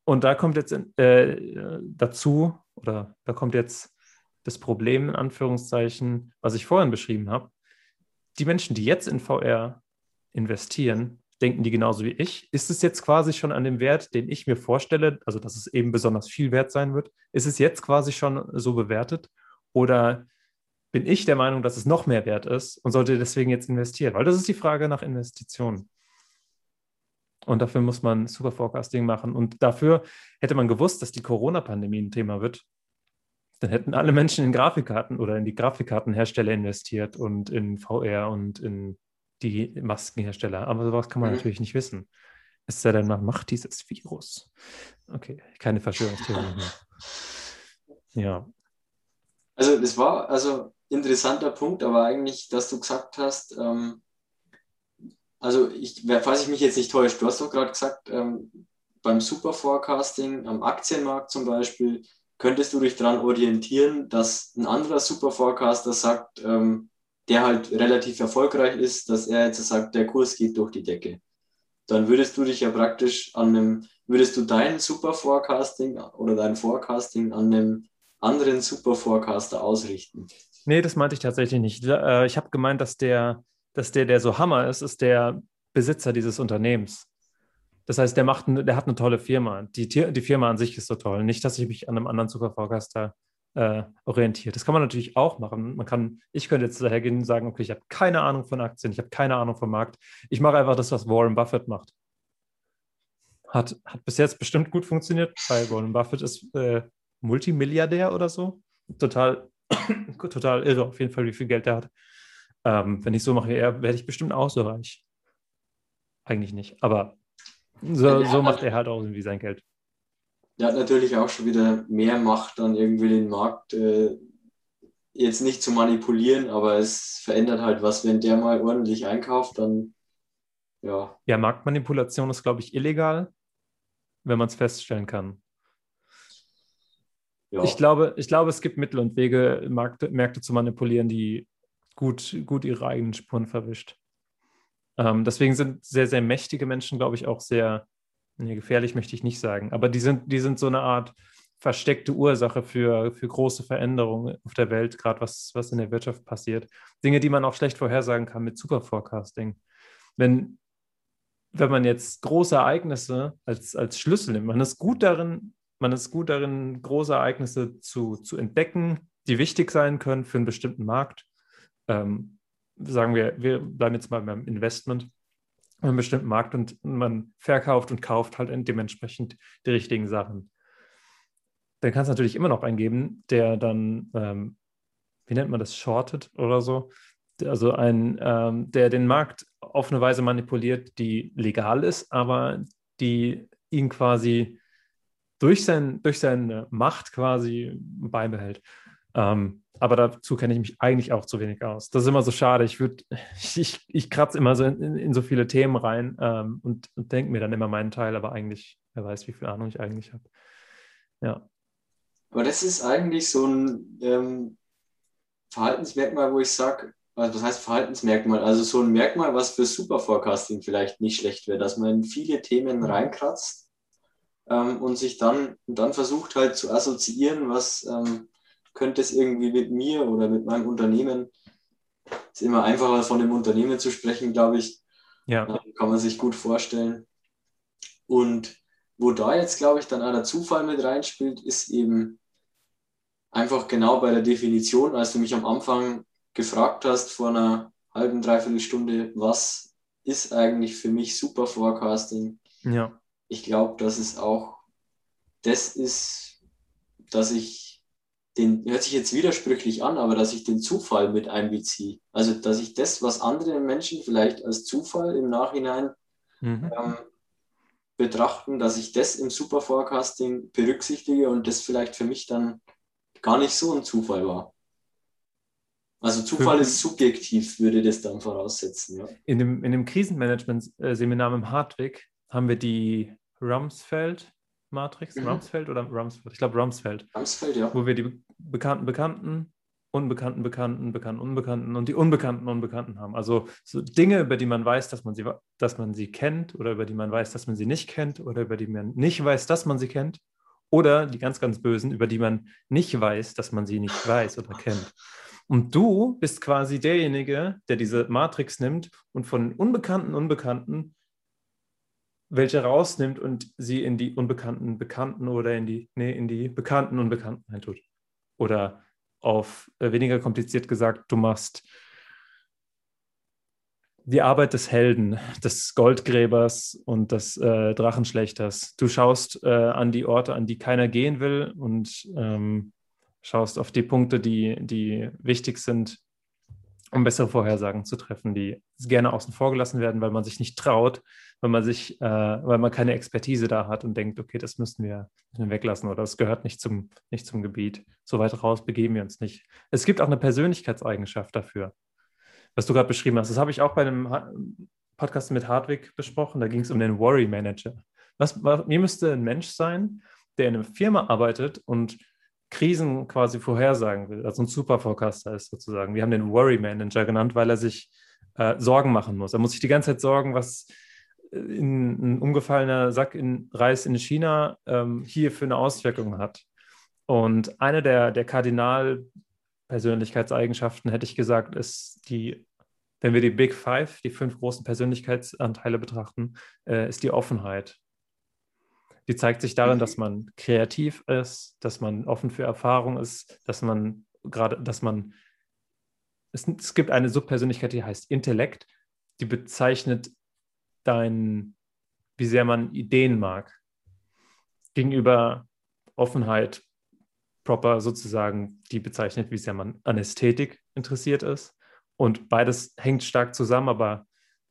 Und da kommt jetzt äh, dazu, oder da kommt jetzt das Problem in Anführungszeichen, was ich vorhin beschrieben habe. Die Menschen, die jetzt in VR investieren, denken die genauso wie ich? Ist es jetzt quasi schon an dem Wert, den ich mir vorstelle, also dass es eben besonders viel wert sein wird? Ist es jetzt quasi schon so bewertet? Oder bin ich der Meinung, dass es noch mehr wert ist und sollte deswegen jetzt investieren? Weil das ist die Frage nach Investitionen. Und dafür muss man Super Forecasting machen. Und dafür hätte man gewusst, dass die Corona-Pandemie ein Thema wird. Dann hätten alle Menschen in Grafikkarten oder in die Grafikkartenhersteller investiert und in VR und in die Maskenhersteller. Aber sowas kann man mhm. natürlich nicht wissen. Es sei denn, man macht dieses Virus. Okay, keine Verschwörungstheorie mehr. Ja. Also, das war also interessanter Punkt, aber eigentlich, dass du gesagt hast, ähm, also ich, falls ich mich jetzt nicht täusche, du hast doch gerade gesagt, ähm, beim Superforecasting am Aktienmarkt zum Beispiel, könntest du dich daran orientieren, dass ein anderer Superforecaster sagt, ähm, der halt relativ erfolgreich ist, dass er jetzt sagt, der Kurs geht durch die Decke. Dann würdest du dich ja praktisch an einem, würdest du dein Superforecasting oder dein Forecasting an einem anderen Superforecaster ausrichten. Nee, das meinte ich tatsächlich nicht. Äh, ich habe gemeint, dass der, dass der, der so Hammer ist, ist der Besitzer dieses Unternehmens. Das heißt, der, macht, der hat eine tolle Firma. Die, die Firma an sich ist so toll. Nicht, dass ich mich an einem anderen Superforecaster äh, orientiert. Das kann man natürlich auch machen. Man kann, ich könnte jetzt dahergehen und sagen, okay, ich habe keine Ahnung von Aktien, ich habe keine Ahnung vom Markt. Ich mache einfach das, was Warren Buffett macht. Hat, hat bis jetzt bestimmt gut funktioniert, weil Warren Buffett ist äh, Multimilliardär oder so. Total, total irre, auf jeden Fall, wie viel Geld er hat. Ähm, wenn ich so mache, werde ich bestimmt auch so reich. Eigentlich nicht, aber so, so macht er halt auch irgendwie sein Geld der hat natürlich auch schon wieder mehr Macht, dann irgendwie den Markt äh, jetzt nicht zu manipulieren, aber es verändert halt was, wenn der mal ordentlich einkauft, dann ja. Ja, Marktmanipulation ist, glaube ich, illegal, wenn man es feststellen kann. Ja. Ich, glaube, ich glaube, es gibt Mittel und Wege, Märkte, Märkte zu manipulieren, die gut, gut ihre eigenen Spuren verwischt. Ähm, deswegen sind sehr, sehr mächtige Menschen, glaube ich, auch sehr Nee, gefährlich möchte ich nicht sagen, aber die sind, die sind so eine Art versteckte Ursache für, für große Veränderungen auf der Welt, gerade was, was in der Wirtschaft passiert. Dinge, die man auch schlecht vorhersagen kann mit Superforecasting. Wenn, wenn man jetzt große Ereignisse als, als Schlüssel nimmt, man ist gut darin, man ist gut darin, große Ereignisse zu, zu entdecken, die wichtig sein können für einen bestimmten Markt. Ähm, sagen wir, wir bleiben jetzt mal beim Investment einem bestimmten Markt und man verkauft und kauft halt dementsprechend die richtigen Sachen. Dann kann es natürlich immer noch eingeben, der dann, ähm, wie nennt man das, shortet oder so. Also ein, ähm, der den Markt auf eine Weise manipuliert, die legal ist, aber die ihn quasi durch, sein, durch seine Macht quasi beibehält. Ähm, aber dazu kenne ich mich eigentlich auch zu wenig aus. Das ist immer so schade. Ich ich, ich kratze immer so in, in, in, so viele Themen rein ähm, und, und denke mir dann immer meinen Teil, aber eigentlich, wer weiß, wie viel Ahnung ich eigentlich habe. Ja. Aber das ist eigentlich so ein ähm, Verhaltensmerkmal, wo ich sage, also was heißt Verhaltensmerkmal? Also so ein Merkmal, was für Superforecasting vielleicht nicht schlecht wäre, dass man in viele Themen reinkratzt ähm, und sich dann, und dann versucht halt zu assoziieren, was ähm, könnte es irgendwie mit mir oder mit meinem Unternehmen, ist immer einfacher von dem Unternehmen zu sprechen, glaube ich. Ja. Kann man sich gut vorstellen. Und wo da jetzt, glaube ich, dann auch der Zufall mit reinspielt, ist eben einfach genau bei der Definition, als du mich am Anfang gefragt hast, vor einer halben, dreiviertel Stunde, was ist eigentlich für mich Super Forecasting? Ja. Ich glaube, dass es auch das ist, dass ich den, hört sich jetzt widersprüchlich an, aber dass ich den Zufall mit einbeziehe. Also, dass ich das, was andere Menschen vielleicht als Zufall im Nachhinein mhm. ähm, betrachten, dass ich das im Superforecasting berücksichtige und das vielleicht für mich dann gar nicht so ein Zufall war. Also Zufall ist subjektiv, würde das dann voraussetzen. Ja. In dem, in dem Krisenmanagement-Seminar im Hartwig haben wir die Rumsfeld-Matrix, mhm. Rumsfeld oder Rumsfeld? Ich glaube Rumsfeld. Rumsfeld, ja. Wo wir die bekannten Bekannten, unbekannten Bekannten, bekannten Unbekannten und die unbekannten Unbekannten haben. Also so Dinge, über die man weiß, dass man sie, dass man sie kennt oder über die man weiß, dass man sie nicht kennt oder über die man nicht weiß, dass man sie kennt. Oder die ganz, ganz bösen, über die man nicht weiß, dass man sie nicht weiß oder kennt. Und du bist quasi derjenige, der diese Matrix nimmt und von unbekannten Unbekannten welche rausnimmt und sie in die unbekannten Bekannten oder in die, nee, in die bekannten Unbekannten eintut. Oder auf äh, weniger kompliziert gesagt, du machst die Arbeit des Helden, des Goldgräbers und des äh, Drachenschlechters. Du schaust äh, an die Orte, an die keiner gehen will und ähm, schaust auf die Punkte, die, die wichtig sind, um bessere Vorhersagen zu treffen, die gerne außen vor gelassen werden, weil man sich nicht traut, weil man sich, äh, weil man keine Expertise da hat und denkt, okay, das müssten wir, müssen wir weglassen oder es gehört nicht zum, nicht zum Gebiet. So weit raus begeben wir uns nicht. Es gibt auch eine Persönlichkeitseigenschaft dafür, was du gerade beschrieben hast. Das habe ich auch bei einem Podcast mit Hartwig besprochen. Da ging es um den Worry Manager. Was, was, mir müsste ein Mensch sein, der in einer Firma arbeitet und Krisen quasi vorhersagen will, also ein Superforecaster ist sozusagen. Wir haben den Worry Manager genannt, weil er sich äh, Sorgen machen muss. Er muss sich die ganze Zeit sorgen, was äh, in, ein umgefallener Sack in Reis in China ähm, hier für eine Auswirkung hat. Und eine der, der Kardinalpersönlichkeitseigenschaften, hätte ich gesagt, ist die, wenn wir die Big Five, die fünf großen Persönlichkeitsanteile betrachten, äh, ist die Offenheit. Die zeigt sich darin, dass man kreativ ist, dass man offen für Erfahrung ist, dass man gerade, dass man, es, es gibt eine Subpersönlichkeit, die heißt Intellekt, die bezeichnet dein, wie sehr man Ideen mag. Gegenüber Offenheit, proper sozusagen, die bezeichnet, wie sehr man an Ästhetik interessiert ist. Und beides hängt stark zusammen, aber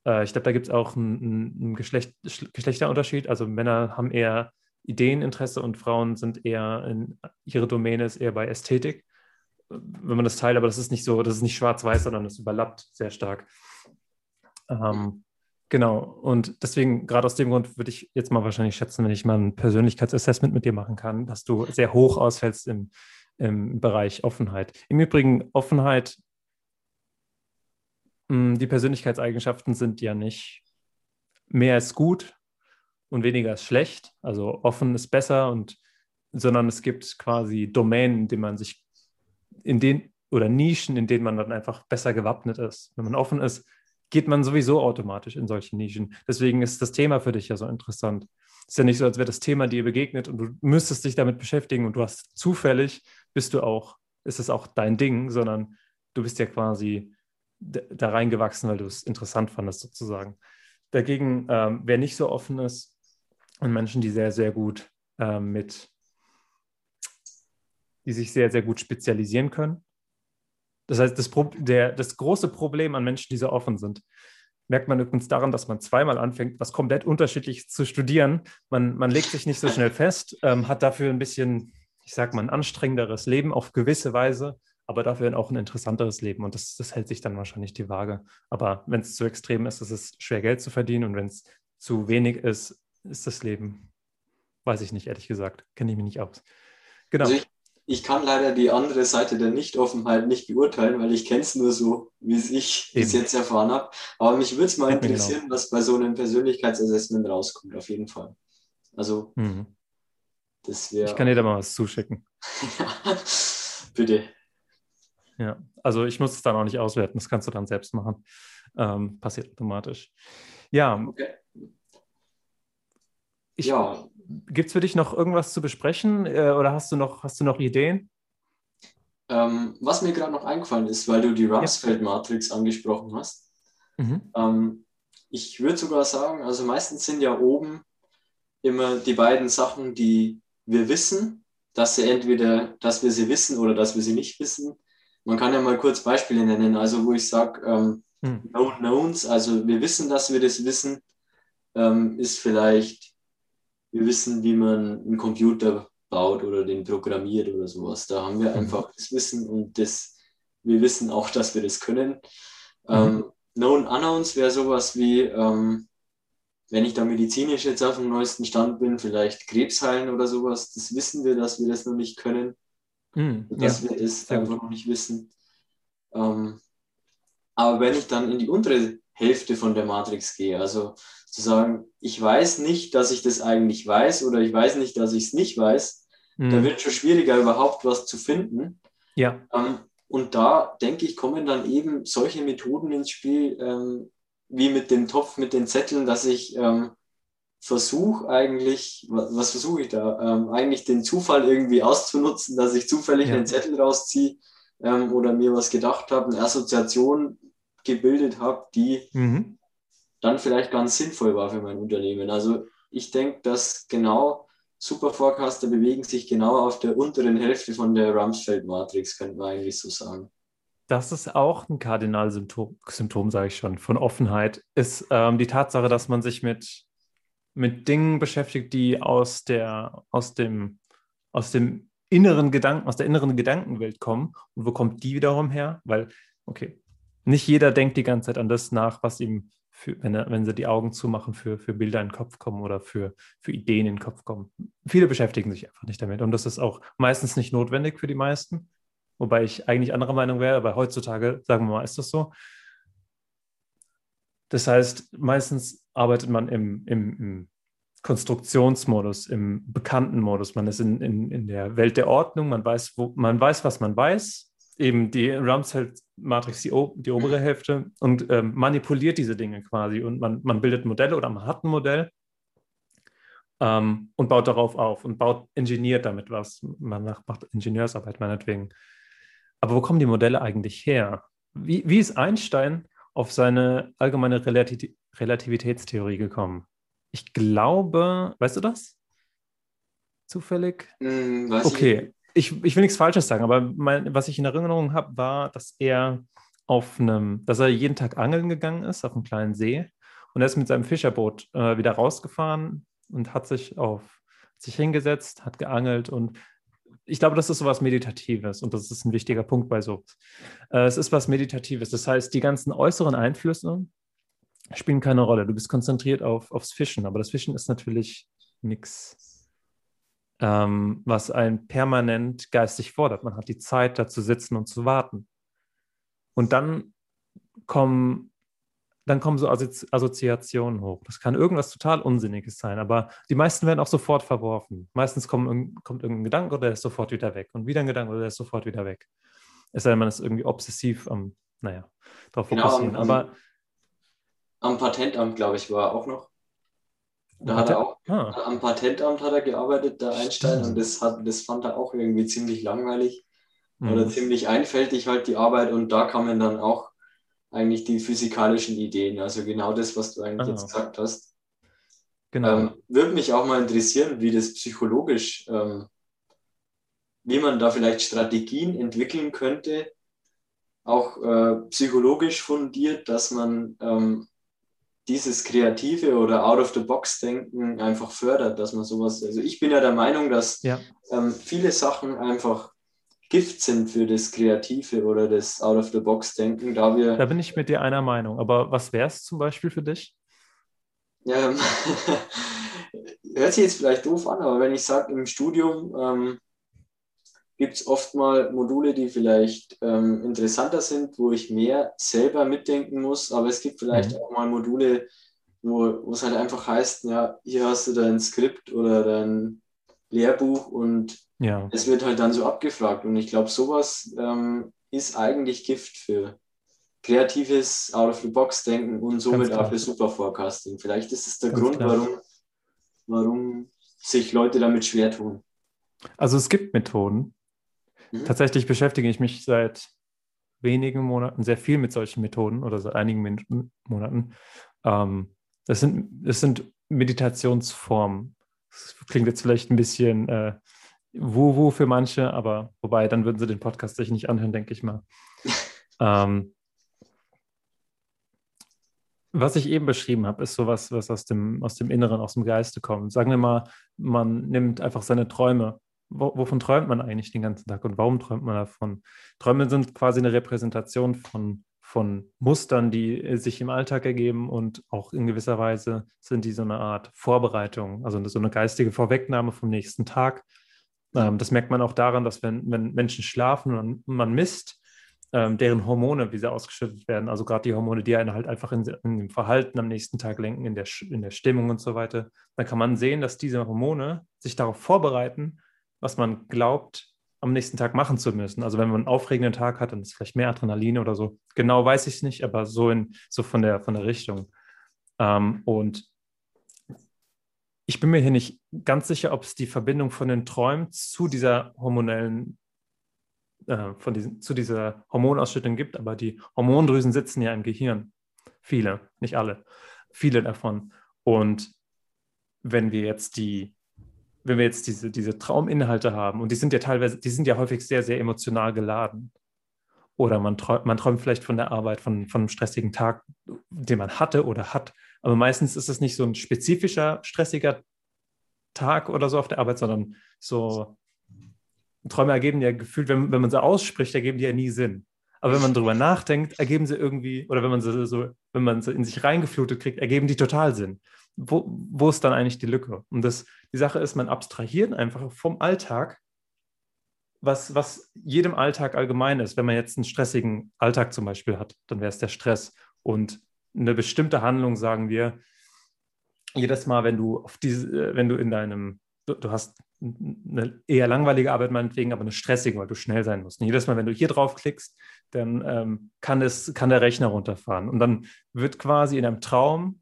äh, ich glaube, da gibt es auch einen, Geschlecht, Geschlechterunterschied. Also Männer haben eher Ideeninteresse und Frauen sind eher in ihre Domäne ist eher bei Ästhetik. Wenn man das teilt, aber das ist nicht so, das ist nicht schwarz-weiß, sondern das überlappt sehr stark. Ähm, genau. Und deswegen, gerade aus dem Grund, würde ich jetzt mal wahrscheinlich schätzen, wenn ich mal ein Persönlichkeitsassessment mit dir machen kann, dass du sehr hoch ausfällst im, im Bereich Offenheit. Im Übrigen, Offenheit die Persönlichkeitseigenschaften sind ja nicht mehr ist gut und weniger ist schlecht. Also offen ist besser und sondern es gibt quasi Domänen, in denen man sich in den oder Nischen, in denen man dann einfach besser gewappnet ist. Wenn man offen ist, geht man sowieso automatisch in solche Nischen. Deswegen ist das Thema für dich ja so interessant. Es ist ja nicht so, als wäre das Thema dir begegnet und du müsstest dich damit beschäftigen und du hast zufällig, bist du auch, ist es auch dein Ding, sondern du bist ja quasi da reingewachsen, weil du es interessant fandest, sozusagen. Dagegen, ähm, wer nicht so offen ist, und Menschen, die sehr, sehr gut ähm, mit, die sich sehr, sehr gut spezialisieren können. Das heißt, das, der, das große Problem an Menschen, die so offen sind, merkt man übrigens daran, dass man zweimal anfängt, was komplett unterschiedlich zu studieren. Man, man legt sich nicht so schnell fest, ähm, hat dafür ein bisschen, ich sag mal, ein anstrengenderes Leben auf gewisse Weise aber dafür auch ein interessanteres Leben. Und das, das hält sich dann wahrscheinlich die Waage. Aber wenn es zu extrem ist, ist es schwer, Geld zu verdienen. Und wenn es zu wenig ist, ist das Leben, weiß ich nicht, ehrlich gesagt. Kenne ich mich nicht aus. Genau. Also ich, ich, kann leider die andere Seite der Nichtoffenheit nicht beurteilen, weil ich kenne es nur so, wie es ich bis jetzt erfahren habe. Aber mich würde es mal interessieren, genau. was bei so einem Persönlichkeitsassessment rauskommt, auf jeden Fall. Also, mhm. das wäre. Ich kann dir da mal was zuschicken. Bitte. Ja, also ich muss es dann auch nicht auswerten, das kannst du dann selbst machen. Ähm, passiert automatisch. Ja. Okay. ja. Gibt es für dich noch irgendwas zu besprechen äh, oder hast du noch, hast du noch Ideen? Ähm, was mir gerade noch eingefallen ist, weil du die Rumsfeld-Matrix angesprochen hast. Mhm. Ähm, ich würde sogar sagen, also meistens sind ja oben immer die beiden Sachen, die wir wissen, dass sie entweder, dass wir sie wissen oder dass wir sie nicht wissen, man kann ja mal kurz Beispiele nennen, also wo ich sage, ähm, hm. Known Knowns, also wir wissen, dass wir das wissen, ähm, ist vielleicht, wir wissen, wie man einen Computer baut oder den programmiert oder sowas. Da haben wir hm. einfach das Wissen und das wir wissen auch, dass wir das können. Mhm. Ähm, Known Unknowns wäre sowas wie, ähm, wenn ich da medizinisch jetzt auf dem neuesten Stand bin, vielleicht Krebs heilen oder sowas, das wissen wir, dass wir das noch nicht können. Mhm, dass ja, wir das einfach noch nicht wissen. Ähm, aber wenn ich dann in die untere Hälfte von der Matrix gehe, also zu sagen, ich weiß nicht, dass ich das eigentlich weiß oder ich weiß nicht, dass ich es nicht weiß, mhm. da wird schon schwieriger, überhaupt was zu finden. Ja. Ähm, und da, denke ich, kommen dann eben solche Methoden ins Spiel, ähm, wie mit dem Topf, mit den Zetteln, dass ich ähm, versuche eigentlich, was, was versuche ich da? Ähm, eigentlich den Zufall irgendwie auszunutzen, dass ich zufällig ja. einen Zettel rausziehe ähm, oder mir was gedacht habe, eine Assoziation gebildet habe, die mhm. dann vielleicht ganz sinnvoll war für mein Unternehmen. Also ich denke, dass genau Superforecaster bewegen sich genau auf der unteren Hälfte von der Rumsfeld-Matrix, könnte man eigentlich so sagen. Das ist auch ein Kardinalsymptom, Symptom, sage ich schon, von Offenheit, ist ähm, die Tatsache, dass man sich mit, mit Dingen beschäftigt, die aus, der, aus, dem, aus dem inneren Gedanken, aus der inneren Gedankenwelt kommen. Und wo kommt die wiederum her? Weil, okay, nicht jeder denkt die ganze Zeit an das nach, was ihm, für, wenn, er, wenn sie die Augen zumachen, für, für Bilder in den Kopf kommen oder für, für Ideen in den Kopf kommen. Viele beschäftigen sich einfach nicht damit. Und das ist auch meistens nicht notwendig für die meisten. Wobei ich eigentlich anderer Meinung wäre, aber heutzutage, sagen wir mal, ist das so. Das heißt, meistens arbeitet man im, im, im Konstruktionsmodus, im bekannten Modus. Man ist in, in, in der Welt der Ordnung, man weiß, wo, man weiß, was man weiß. Eben die Rumsfeld-Matrix, die, die, obere Hälfte, und ähm, manipuliert diese Dinge quasi. Und man, man bildet Modelle oder man hat ein Modell ähm, und baut darauf auf und baut, ingeniert damit was. Man macht Ingenieursarbeit meinetwegen. Aber wo kommen die Modelle eigentlich her? Wie, wie ist Einstein auf seine allgemeine Relativitätstheorie gekommen? Ich glaube, weißt du das? Zufällig? Mm, okay, ich, ich will nichts Falsches sagen, aber mein, was ich in Erinnerung habe, war, dass er auf einem, dass er jeden Tag angeln gegangen ist auf einem kleinen See und er ist mit seinem Fischerboot äh, wieder rausgefahren und hat sich auf sich hingesetzt, hat geangelt und ich glaube, das ist so was Meditatives und das ist ein wichtiger Punkt bei so. Äh, es ist was Meditatives. Das heißt, die ganzen äußeren Einflüsse, spielen keine Rolle. Du bist konzentriert auf, aufs Fischen, aber das Fischen ist natürlich nichts, ähm, was einen permanent geistig fordert. Man hat die Zeit, da zu sitzen und zu warten. Und dann kommen, dann kommen so Assozi Assoziationen hoch. Das kann irgendwas total Unsinniges sein, aber die meisten werden auch sofort verworfen. Meistens kommen, kommt irgendein Gedanke oder der ist sofort wieder weg. Und wieder ein Gedanke oder der ist sofort wieder weg. Es sei denn, man ist irgendwie obsessiv am, naja, darauf genau, fokussieren. aber am Patentamt, glaube ich, war er auch noch. Da hat er auch, ah. am Patentamt hat er gearbeitet, der Einstein, und das, hat, das fand er auch irgendwie ziemlich langweilig mhm. oder ziemlich einfältig halt die Arbeit und da kamen dann auch eigentlich die physikalischen Ideen, also genau das, was du eigentlich ah. jetzt gesagt hast. Genau. Ähm, würde mich auch mal interessieren, wie das psychologisch, ähm, wie man da vielleicht Strategien entwickeln könnte, auch äh, psychologisch fundiert, dass man ähm, dieses kreative oder Out-of-the-Box-Denken einfach fördert, dass man sowas, also ich bin ja der Meinung, dass ja. ähm, viele Sachen einfach Gift sind für das Kreative oder das Out-of-the-Box-Denken, da wir... Da bin ich mit dir einer Meinung, aber was wäre es zum Beispiel für dich? Ja, hört sich jetzt vielleicht doof an, aber wenn ich sage, im Studium ähm, gibt es oft mal Module, die vielleicht ähm, interessanter sind, wo ich mehr selber mitdenken muss, aber es gibt vielleicht mhm. auch mal Module, wo es halt einfach heißt, ja, hier hast du dein Skript oder dein Lehrbuch und ja. es wird halt dann so abgefragt. Und ich glaube, sowas ähm, ist eigentlich Gift für kreatives Out-of-the-Box-Denken und somit auch für Super-Forecasting. Vielleicht ist es der Ganz Grund, warum, warum sich Leute damit schwer tun. Also es gibt Methoden, Mhm. Tatsächlich beschäftige ich mich seit wenigen Monaten sehr viel mit solchen Methoden oder seit einigen Monaten. Ähm, das, sind, das sind Meditationsformen. Das klingt jetzt vielleicht ein bisschen äh, wuhu für manche, aber wobei, dann würden sie den Podcast sich nicht anhören, denke ich mal. ähm, was ich eben beschrieben habe, ist sowas, was aus dem, aus dem Inneren, aus dem Geiste kommt. Sagen wir mal, man nimmt einfach seine Träume wovon träumt man eigentlich den ganzen Tag und warum träumt man davon? Träume sind quasi eine Repräsentation von, von Mustern, die sich im Alltag ergeben und auch in gewisser Weise sind die so eine Art Vorbereitung, also so eine geistige Vorwegnahme vom nächsten Tag. Ähm, das merkt man auch daran, dass wenn, wenn Menschen schlafen und man misst, ähm, deren Hormone, wie sie ausgeschüttet werden, also gerade die Hormone, die einen halt einfach in, in, dem Verhalten am nächsten Tag lenken, in der, in der Stimmung und so weiter, dann kann man sehen, dass diese Hormone sich darauf vorbereiten, was man glaubt, am nächsten Tag machen zu müssen. Also wenn man einen aufregenden Tag hat, dann ist vielleicht mehr Adrenalin oder so. Genau weiß ich es nicht, aber so, in, so von, der, von der Richtung. Ähm, und ich bin mir hier nicht ganz sicher, ob es die Verbindung von den Träumen zu dieser hormonellen, äh, von diesen, zu dieser Hormonausschüttung gibt, aber die Hormondrüsen sitzen ja im Gehirn. Viele, nicht alle, viele davon. Und wenn wir jetzt die wenn wir jetzt diese, diese Trauminhalte haben, und die sind ja teilweise, die sind ja häufig sehr, sehr emotional geladen. Oder man träumt, man träumt vielleicht von der Arbeit, von, von einem stressigen Tag, den man hatte oder hat. Aber meistens ist es nicht so ein spezifischer, stressiger Tag oder so auf der Arbeit, sondern so Träume ergeben ja gefühlt, wenn, wenn man sie ausspricht, ergeben die ja nie Sinn. Aber wenn man darüber nachdenkt, ergeben sie irgendwie, oder wenn man sie so, wenn man sie in sich reingeflutet kriegt, ergeben die total Sinn wo, wo ist dann eigentlich die Lücke? Und das, die Sache ist, man abstrahiert einfach vom Alltag, was, was jedem Alltag allgemein ist. Wenn man jetzt einen stressigen Alltag zum Beispiel hat, dann wäre es der Stress. Und eine bestimmte Handlung, sagen wir, jedes Mal, wenn du auf diese, wenn du in deinem, du, du hast eine eher langweilige Arbeit meinetwegen, aber eine stressige, weil du schnell sein musst. Und jedes Mal, wenn du hier draufklickst, dann ähm, kann, es, kann der Rechner runterfahren. Und dann wird quasi in einem Traum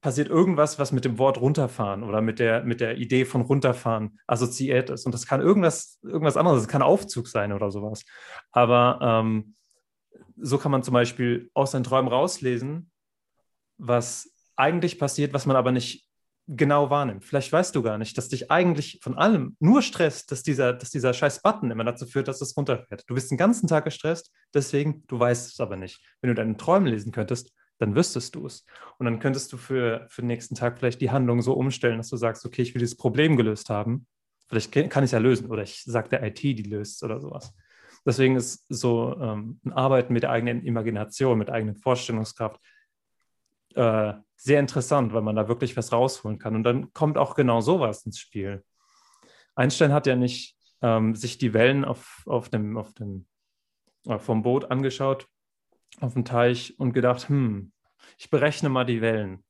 passiert irgendwas, was mit dem Wort runterfahren oder mit der, mit der Idee von runterfahren assoziiert ist. Und das kann irgendwas, irgendwas anderes, das kann Aufzug sein oder sowas. Aber ähm, so kann man zum Beispiel aus seinen Träumen rauslesen, was eigentlich passiert, was man aber nicht genau wahrnimmt. Vielleicht weißt du gar nicht, dass dich eigentlich von allem nur stresst, dass dieser, dass dieser scheiß Button immer dazu führt, dass es runterfährt. Du bist den ganzen Tag gestresst, deswegen, du weißt es aber nicht. Wenn du deine Träume lesen könntest, dann wüsstest du es. Und dann könntest du für, für den nächsten Tag vielleicht die Handlung so umstellen, dass du sagst, okay, ich will dieses Problem gelöst haben. Vielleicht kann ich es ja lösen oder ich sage der IT, die löst es oder sowas. Deswegen ist so ähm, ein Arbeiten mit der eigenen Imagination, mit eigenen Vorstellungskraft äh, sehr interessant, weil man da wirklich was rausholen kann. Und dann kommt auch genau sowas ins Spiel. Einstein hat ja nicht ähm, sich die Wellen auf, auf dem, auf dem, äh, vom Boot angeschaut, auf dem Teich und gedacht, hm, ich berechne mal die Wellen.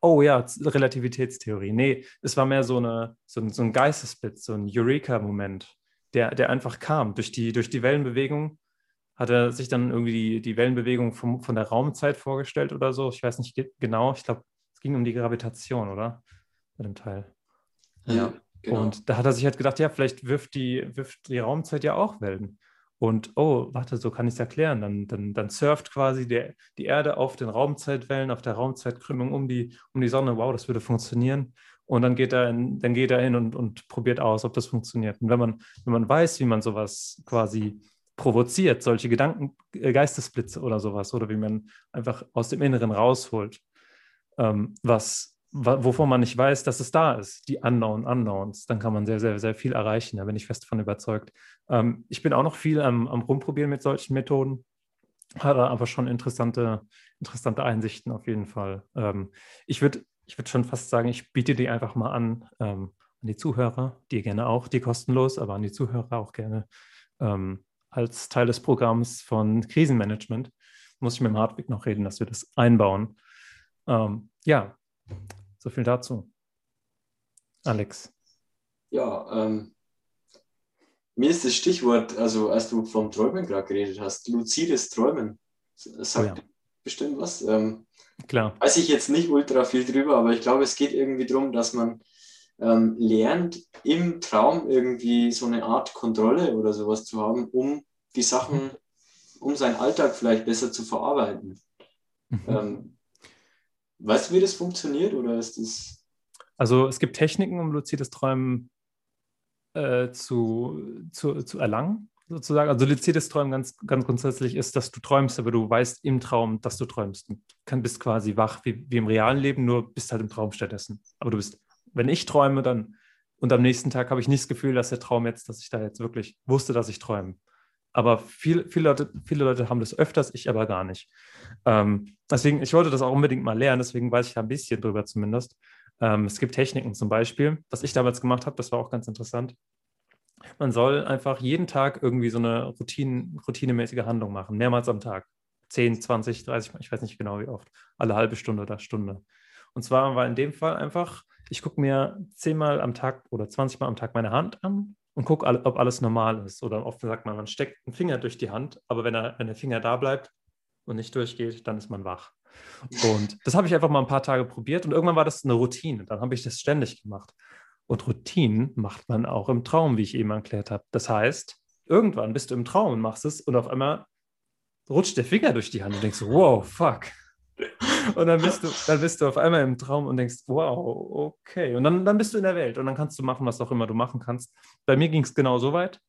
Oh ja, Relativitätstheorie. Nee, es war mehr so, eine, so, ein, so ein Geistesblitz, so ein Eureka-Moment, der, der einfach kam. Durch die, durch die Wellenbewegung hat er sich dann irgendwie die, die Wellenbewegung vom, von der Raumzeit vorgestellt oder so. Ich weiß nicht genau. Ich glaube, es ging um die Gravitation, oder? Bei dem Teil. Ja. Genau. Und da hat er sich halt gedacht, ja, vielleicht wirft die, wirft die Raumzeit ja auch Wellen. Und oh, warte, so kann ich es erklären. Dann, dann, dann surft quasi der, die Erde auf den Raumzeitwellen, auf der Raumzeitkrümmung um die, um die Sonne. Wow, das würde funktionieren. Und dann geht er, in, dann geht er hin und, und probiert aus, ob das funktioniert. Und wenn man, wenn man weiß, wie man sowas quasi provoziert, solche Gedanken, äh, Geistesblitze oder sowas, oder wie man einfach aus dem Inneren rausholt, ähm, was wovon man nicht weiß, dass es da ist, die Unknown Unknowns, dann kann man sehr, sehr, sehr viel erreichen. Da bin ich fest davon überzeugt. Ähm, ich bin auch noch viel am, am Rumprobieren mit solchen Methoden, hatte aber schon interessante, interessante Einsichten auf jeden Fall. Ähm, ich würde ich würd schon fast sagen, ich biete die einfach mal an, ähm, an die Zuhörer, die gerne auch, die kostenlos, aber an die Zuhörer auch gerne ähm, als Teil des Programms von Krisenmanagement. Muss ich mit dem Hartwig noch reden, dass wir das einbauen. Ähm, ja, so viel dazu. Alex. Ja, ähm, mir ist das Stichwort, also als du vom Träumen gerade geredet hast, luzides Träumen, sagt oh ja. Bestimmt was. Ähm, Klar. Weiß ich jetzt nicht ultra viel drüber, aber ich glaube, es geht irgendwie darum, dass man ähm, lernt, im Traum irgendwie so eine Art Kontrolle oder sowas zu haben, um die Sachen, um seinen Alltag vielleicht besser zu verarbeiten. Mhm. Ähm, Weißt du, wie das funktioniert oder ist das? Also es gibt Techniken, um luzides Träumen äh, zu, zu, zu erlangen, sozusagen. Also luzides Träumen ganz, ganz grundsätzlich ist, dass du träumst, aber du weißt im Traum, dass du träumst. Du bist quasi wach wie, wie im realen Leben, nur bist halt im Traum stattdessen. Aber du bist, wenn ich träume, dann Und am nächsten Tag habe ich nicht das Gefühl, dass der Traum jetzt, dass ich da jetzt wirklich wusste, dass ich träume. Aber viel, viele, Leute, viele Leute haben das öfters, ich aber gar nicht. Ähm, deswegen, ich wollte das auch unbedingt mal lernen, deswegen weiß ich da ein bisschen drüber zumindest. Ähm, es gibt Techniken zum Beispiel, was ich damals gemacht habe, das war auch ganz interessant. Man soll einfach jeden Tag irgendwie so eine Routine, routinemäßige Handlung machen, mehrmals am Tag. 10, 20, 30, ich weiß nicht genau wie oft, alle halbe Stunde oder Stunde. Und zwar war in dem Fall einfach, ich gucke mir zehnmal am Tag oder 20 Mal am Tag meine Hand an und gucke, ob alles normal ist. Oder oft sagt man, man steckt einen Finger durch die Hand, aber wenn, er, wenn der Finger da bleibt und nicht durchgeht, dann ist man wach. Und das habe ich einfach mal ein paar Tage probiert und irgendwann war das eine Routine. Dann habe ich das ständig gemacht. Und Routinen macht man auch im Traum, wie ich eben erklärt habe. Das heißt, irgendwann bist du im Traum und machst es und auf einmal rutscht der Finger durch die Hand und denkst, wow, fuck. Und dann bist du, dann bist du auf einmal im Traum und denkst, wow, okay. Und dann, dann bist du in der Welt und dann kannst du machen, was auch immer du machen kannst. Bei mir ging es genau so weit.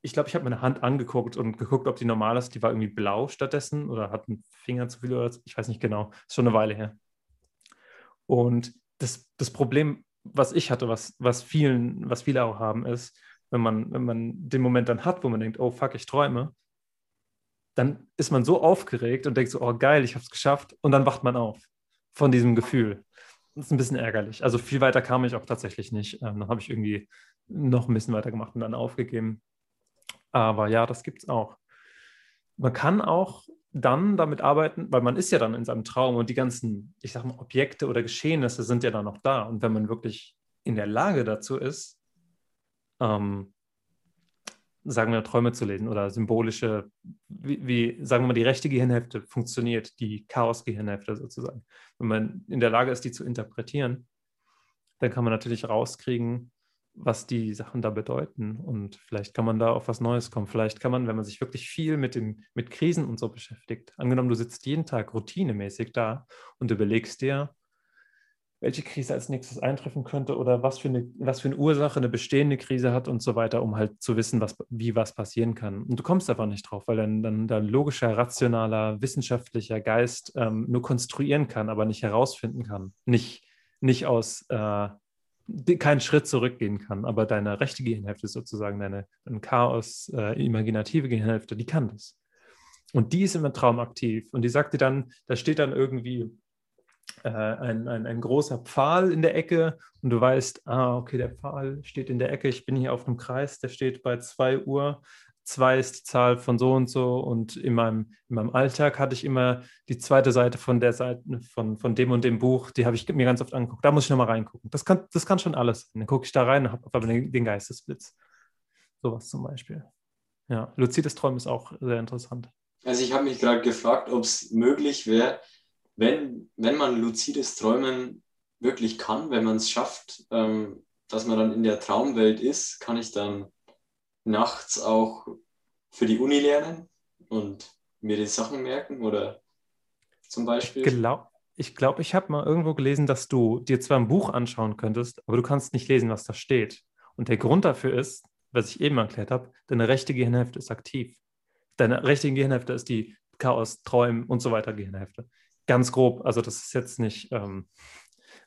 Ich glaube, ich habe meine Hand angeguckt und geguckt, ob die normal ist. Die war irgendwie blau stattdessen oder hat einen Finger zu viel oder ich weiß nicht genau. Ist schon eine Weile her. Und das, das Problem, was ich hatte, was, was, vielen, was viele auch haben, ist, wenn man, wenn man den Moment dann hat, wo man denkt, oh fuck, ich träume, dann ist man so aufgeregt und denkt so, oh geil, ich habe es geschafft. Und dann wacht man auf von diesem Gefühl. Das ist ein bisschen ärgerlich. Also viel weiter kam ich auch tatsächlich nicht. Ähm, dann habe ich irgendwie noch ein bisschen weiter gemacht und dann aufgegeben. Aber ja, das gibt es auch. Man kann auch dann damit arbeiten, weil man ist ja dann in seinem Traum und die ganzen, ich sag mal, Objekte oder Geschehnisse sind ja dann noch da. Und wenn man wirklich in der Lage dazu ist, ähm, sagen wir, Träume zu lesen oder symbolische, wie, wie, sagen wir mal, die rechte Gehirnhälfte funktioniert, die Chaos-Gehirnhälfte sozusagen. Wenn man in der Lage ist, die zu interpretieren, dann kann man natürlich rauskriegen, was die Sachen da bedeuten. Und vielleicht kann man da auf was Neues kommen. Vielleicht kann man, wenn man sich wirklich viel mit, den, mit Krisen und so beschäftigt, angenommen, du sitzt jeden Tag routinemäßig da und überlegst dir, welche Krise als nächstes eintreffen könnte oder was für, eine, was für eine Ursache eine bestehende Krise hat und so weiter, um halt zu wissen, was, wie was passieren kann. Und du kommst einfach nicht drauf, weil dann, dann dein logischer, rationaler, wissenschaftlicher Geist ähm, nur konstruieren kann, aber nicht herausfinden kann. Nicht, nicht aus, äh, keinen Schritt zurückgehen kann. Aber deine rechte Gehirnhälfte sozusagen, deine Chaos, äh, imaginative Gehirnhälfte, die kann das. Und die ist immer traumaktiv. Und die sagt dir dann, da steht dann irgendwie äh, ein, ein, ein großer Pfahl in der Ecke und du weißt, ah, okay, der Pfahl steht in der Ecke, ich bin hier auf einem Kreis, der steht bei 2 Uhr. 2 ist die Zahl von so und so und in meinem, in meinem Alltag hatte ich immer die zweite Seite von der Seite von, von dem und dem Buch, die habe ich mir ganz oft angeguckt. Da muss ich nochmal reingucken. Das kann, das kann schon alles. Dann gucke ich da rein und habe einmal den, den Geistesblitz. Sowas zum Beispiel. Ja, luzides Träumen ist auch sehr interessant. Also ich habe mich gerade gefragt, ob es möglich wäre, wenn, wenn man luzides Träumen wirklich kann, wenn man es schafft, ähm, dass man dann in der Traumwelt ist, kann ich dann nachts auch für die Uni lernen und mir die Sachen merken oder zum Beispiel? Ich glaube, ich, glaub, ich habe mal irgendwo gelesen, dass du dir zwar ein Buch anschauen könntest, aber du kannst nicht lesen, was da steht. Und der Grund dafür ist, was ich eben erklärt habe, deine rechte Gehirnhälfte ist aktiv. Deine rechte Gehirnhälfte ist die Chaos, Träumen und so weiter Gehirnhälfte ganz grob, also das ist jetzt nicht, ähm,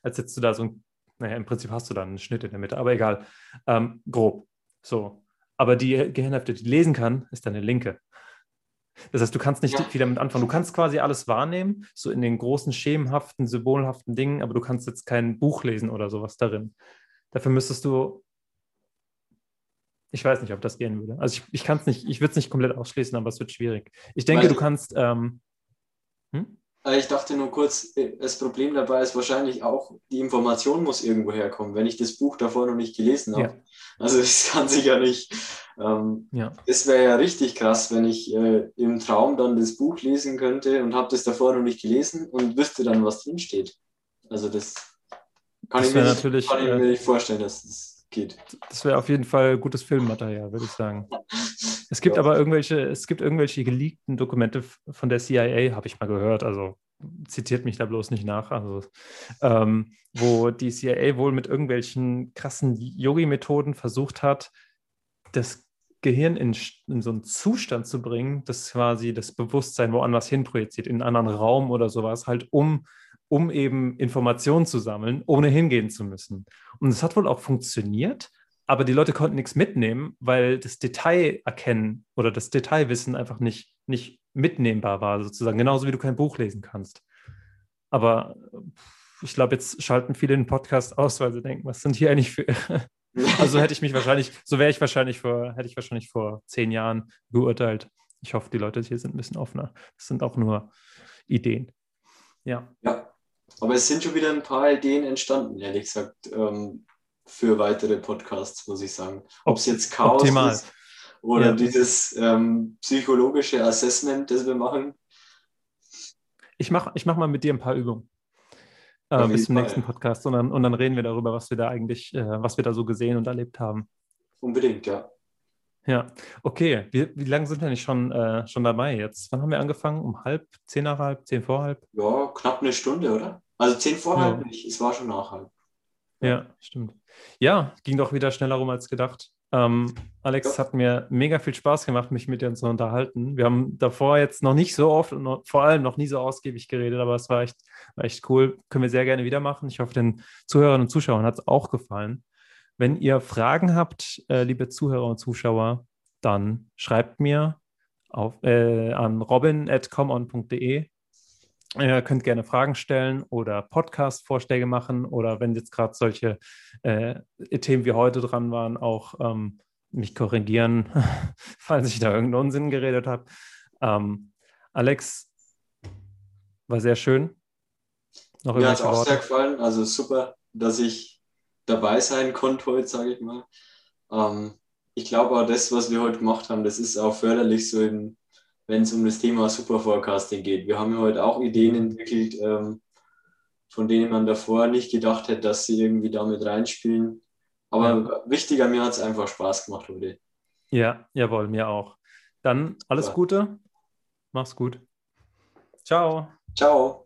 als hättest du da so ein, naja, im Prinzip hast du da einen Schnitt in der Mitte, aber egal, ähm, grob, so. Aber die Gehirnhälfte, die lesen kann, ist deine linke. Das heißt, du kannst nicht ja. viel damit anfangen. Du kannst quasi alles wahrnehmen, so in den großen, schemenhaften, symbolhaften Dingen, aber du kannst jetzt kein Buch lesen oder sowas darin. Dafür müsstest du, ich weiß nicht, ob das gehen würde. Also ich, ich kann es nicht, ich würde es nicht komplett ausschließen, aber es wird schwierig. Ich denke, Weil, du kannst, ähm, hm? Äh, ich dachte nur kurz, äh, das Problem dabei ist wahrscheinlich auch, die Information muss irgendwo herkommen, wenn ich das Buch davor noch nicht gelesen habe. Ja. Also es kann sich ja nicht. Ähm, ja. Es wäre ja richtig krass, wenn ich äh, im Traum dann das Buch lesen könnte und habe das davor noch nicht gelesen und wüsste dann, was drinsteht. Also das kann, das ich, mir nicht, natürlich, kann ich mir nicht vorstellen, dass das geht. Das wäre auf jeden Fall gutes Filmmaterial, würde ich sagen. Es gibt ja. aber irgendwelche, es gibt irgendwelche geleakten Dokumente von der CIA, habe ich mal gehört. Also zitiert mich da bloß nicht nach. Also, ähm, wo die CIA wohl mit irgendwelchen krassen Yogi-Methoden versucht hat, das Gehirn in, in, so einen Zustand zu bringen, dass quasi das Bewusstsein woanders hin projiziert, in einen anderen Raum oder sowas, halt um, um eben Informationen zu sammeln, ohne hingehen zu müssen. Und es hat wohl auch funktioniert, aber die Leute konnten nichts mitnehmen, weil das Detail erkennen oder das Detailwissen einfach nicht, nicht mitnehmbar war, sozusagen. Genauso wie du kein Buch lesen kannst. Aber ich glaube, jetzt schalten viele den Podcast aus, weil sie denken, was sind hier eigentlich für. also hätte ich mich wahrscheinlich, so wäre ich wahrscheinlich vor, hätte ich wahrscheinlich vor zehn Jahren geurteilt. Ich hoffe, die Leute hier sind ein bisschen offener. Das sind auch nur Ideen. Ja. Ja, aber es sind schon wieder ein paar Ideen entstanden, ehrlich gesagt. Ähm, für weitere Podcasts, muss ich sagen. Ob es jetzt Chaos Optimal. ist oder ja. dieses ähm, psychologische Assessment, das wir machen. Ich mache ich mach mal mit dir ein paar Übungen. Äh, bis zum Fall. nächsten Podcast und dann, und dann reden wir darüber, was wir da eigentlich, äh, was wir da so gesehen und erlebt haben. Unbedingt, ja. Ja, okay. Wie, wie lange sind wir nicht schon, äh, schon dabei jetzt? Wann haben wir angefangen? Um halb, zehn nach halb, zehn vor halb? Ja, knapp eine Stunde, oder? Also zehn vor halb nicht, es war schon nach halb. Ja, stimmt. Ja, ging doch wieder schneller rum als gedacht. Ähm, Alex, es hat mir mega viel Spaß gemacht, mich mit dir zu unterhalten. Wir haben davor jetzt noch nicht so oft und noch, vor allem noch nie so ausgiebig geredet, aber es war echt, war echt cool. Können wir sehr gerne wieder machen. Ich hoffe, den Zuhörern und Zuschauern hat es auch gefallen. Wenn ihr Fragen habt, äh, liebe Zuhörer und Zuschauer, dann schreibt mir auf, äh, an robin.comon.de Ihr könnt gerne Fragen stellen oder Podcast-Vorschläge machen oder wenn jetzt gerade solche äh, Themen wie heute dran waren, auch ähm, mich korrigieren, falls ich da irgendeinen Unsinn geredet habe. Ähm, Alex, war sehr schön. Noch Mir hat es auch Worte? sehr gefallen. Also super, dass ich dabei sein konnte heute, sage ich mal. Ähm, ich glaube auch das, was wir heute gemacht haben, das ist auch förderlich so in wenn es um das Thema Superforecasting geht. Wir haben ja heute auch Ideen entwickelt, ähm, von denen man davor nicht gedacht hätte, dass sie irgendwie damit reinspielen. Aber ja. wichtiger, mir hat es einfach Spaß gemacht heute. Ja, jawohl, mir auch. Dann alles ja. Gute. Mach's gut. Ciao. Ciao.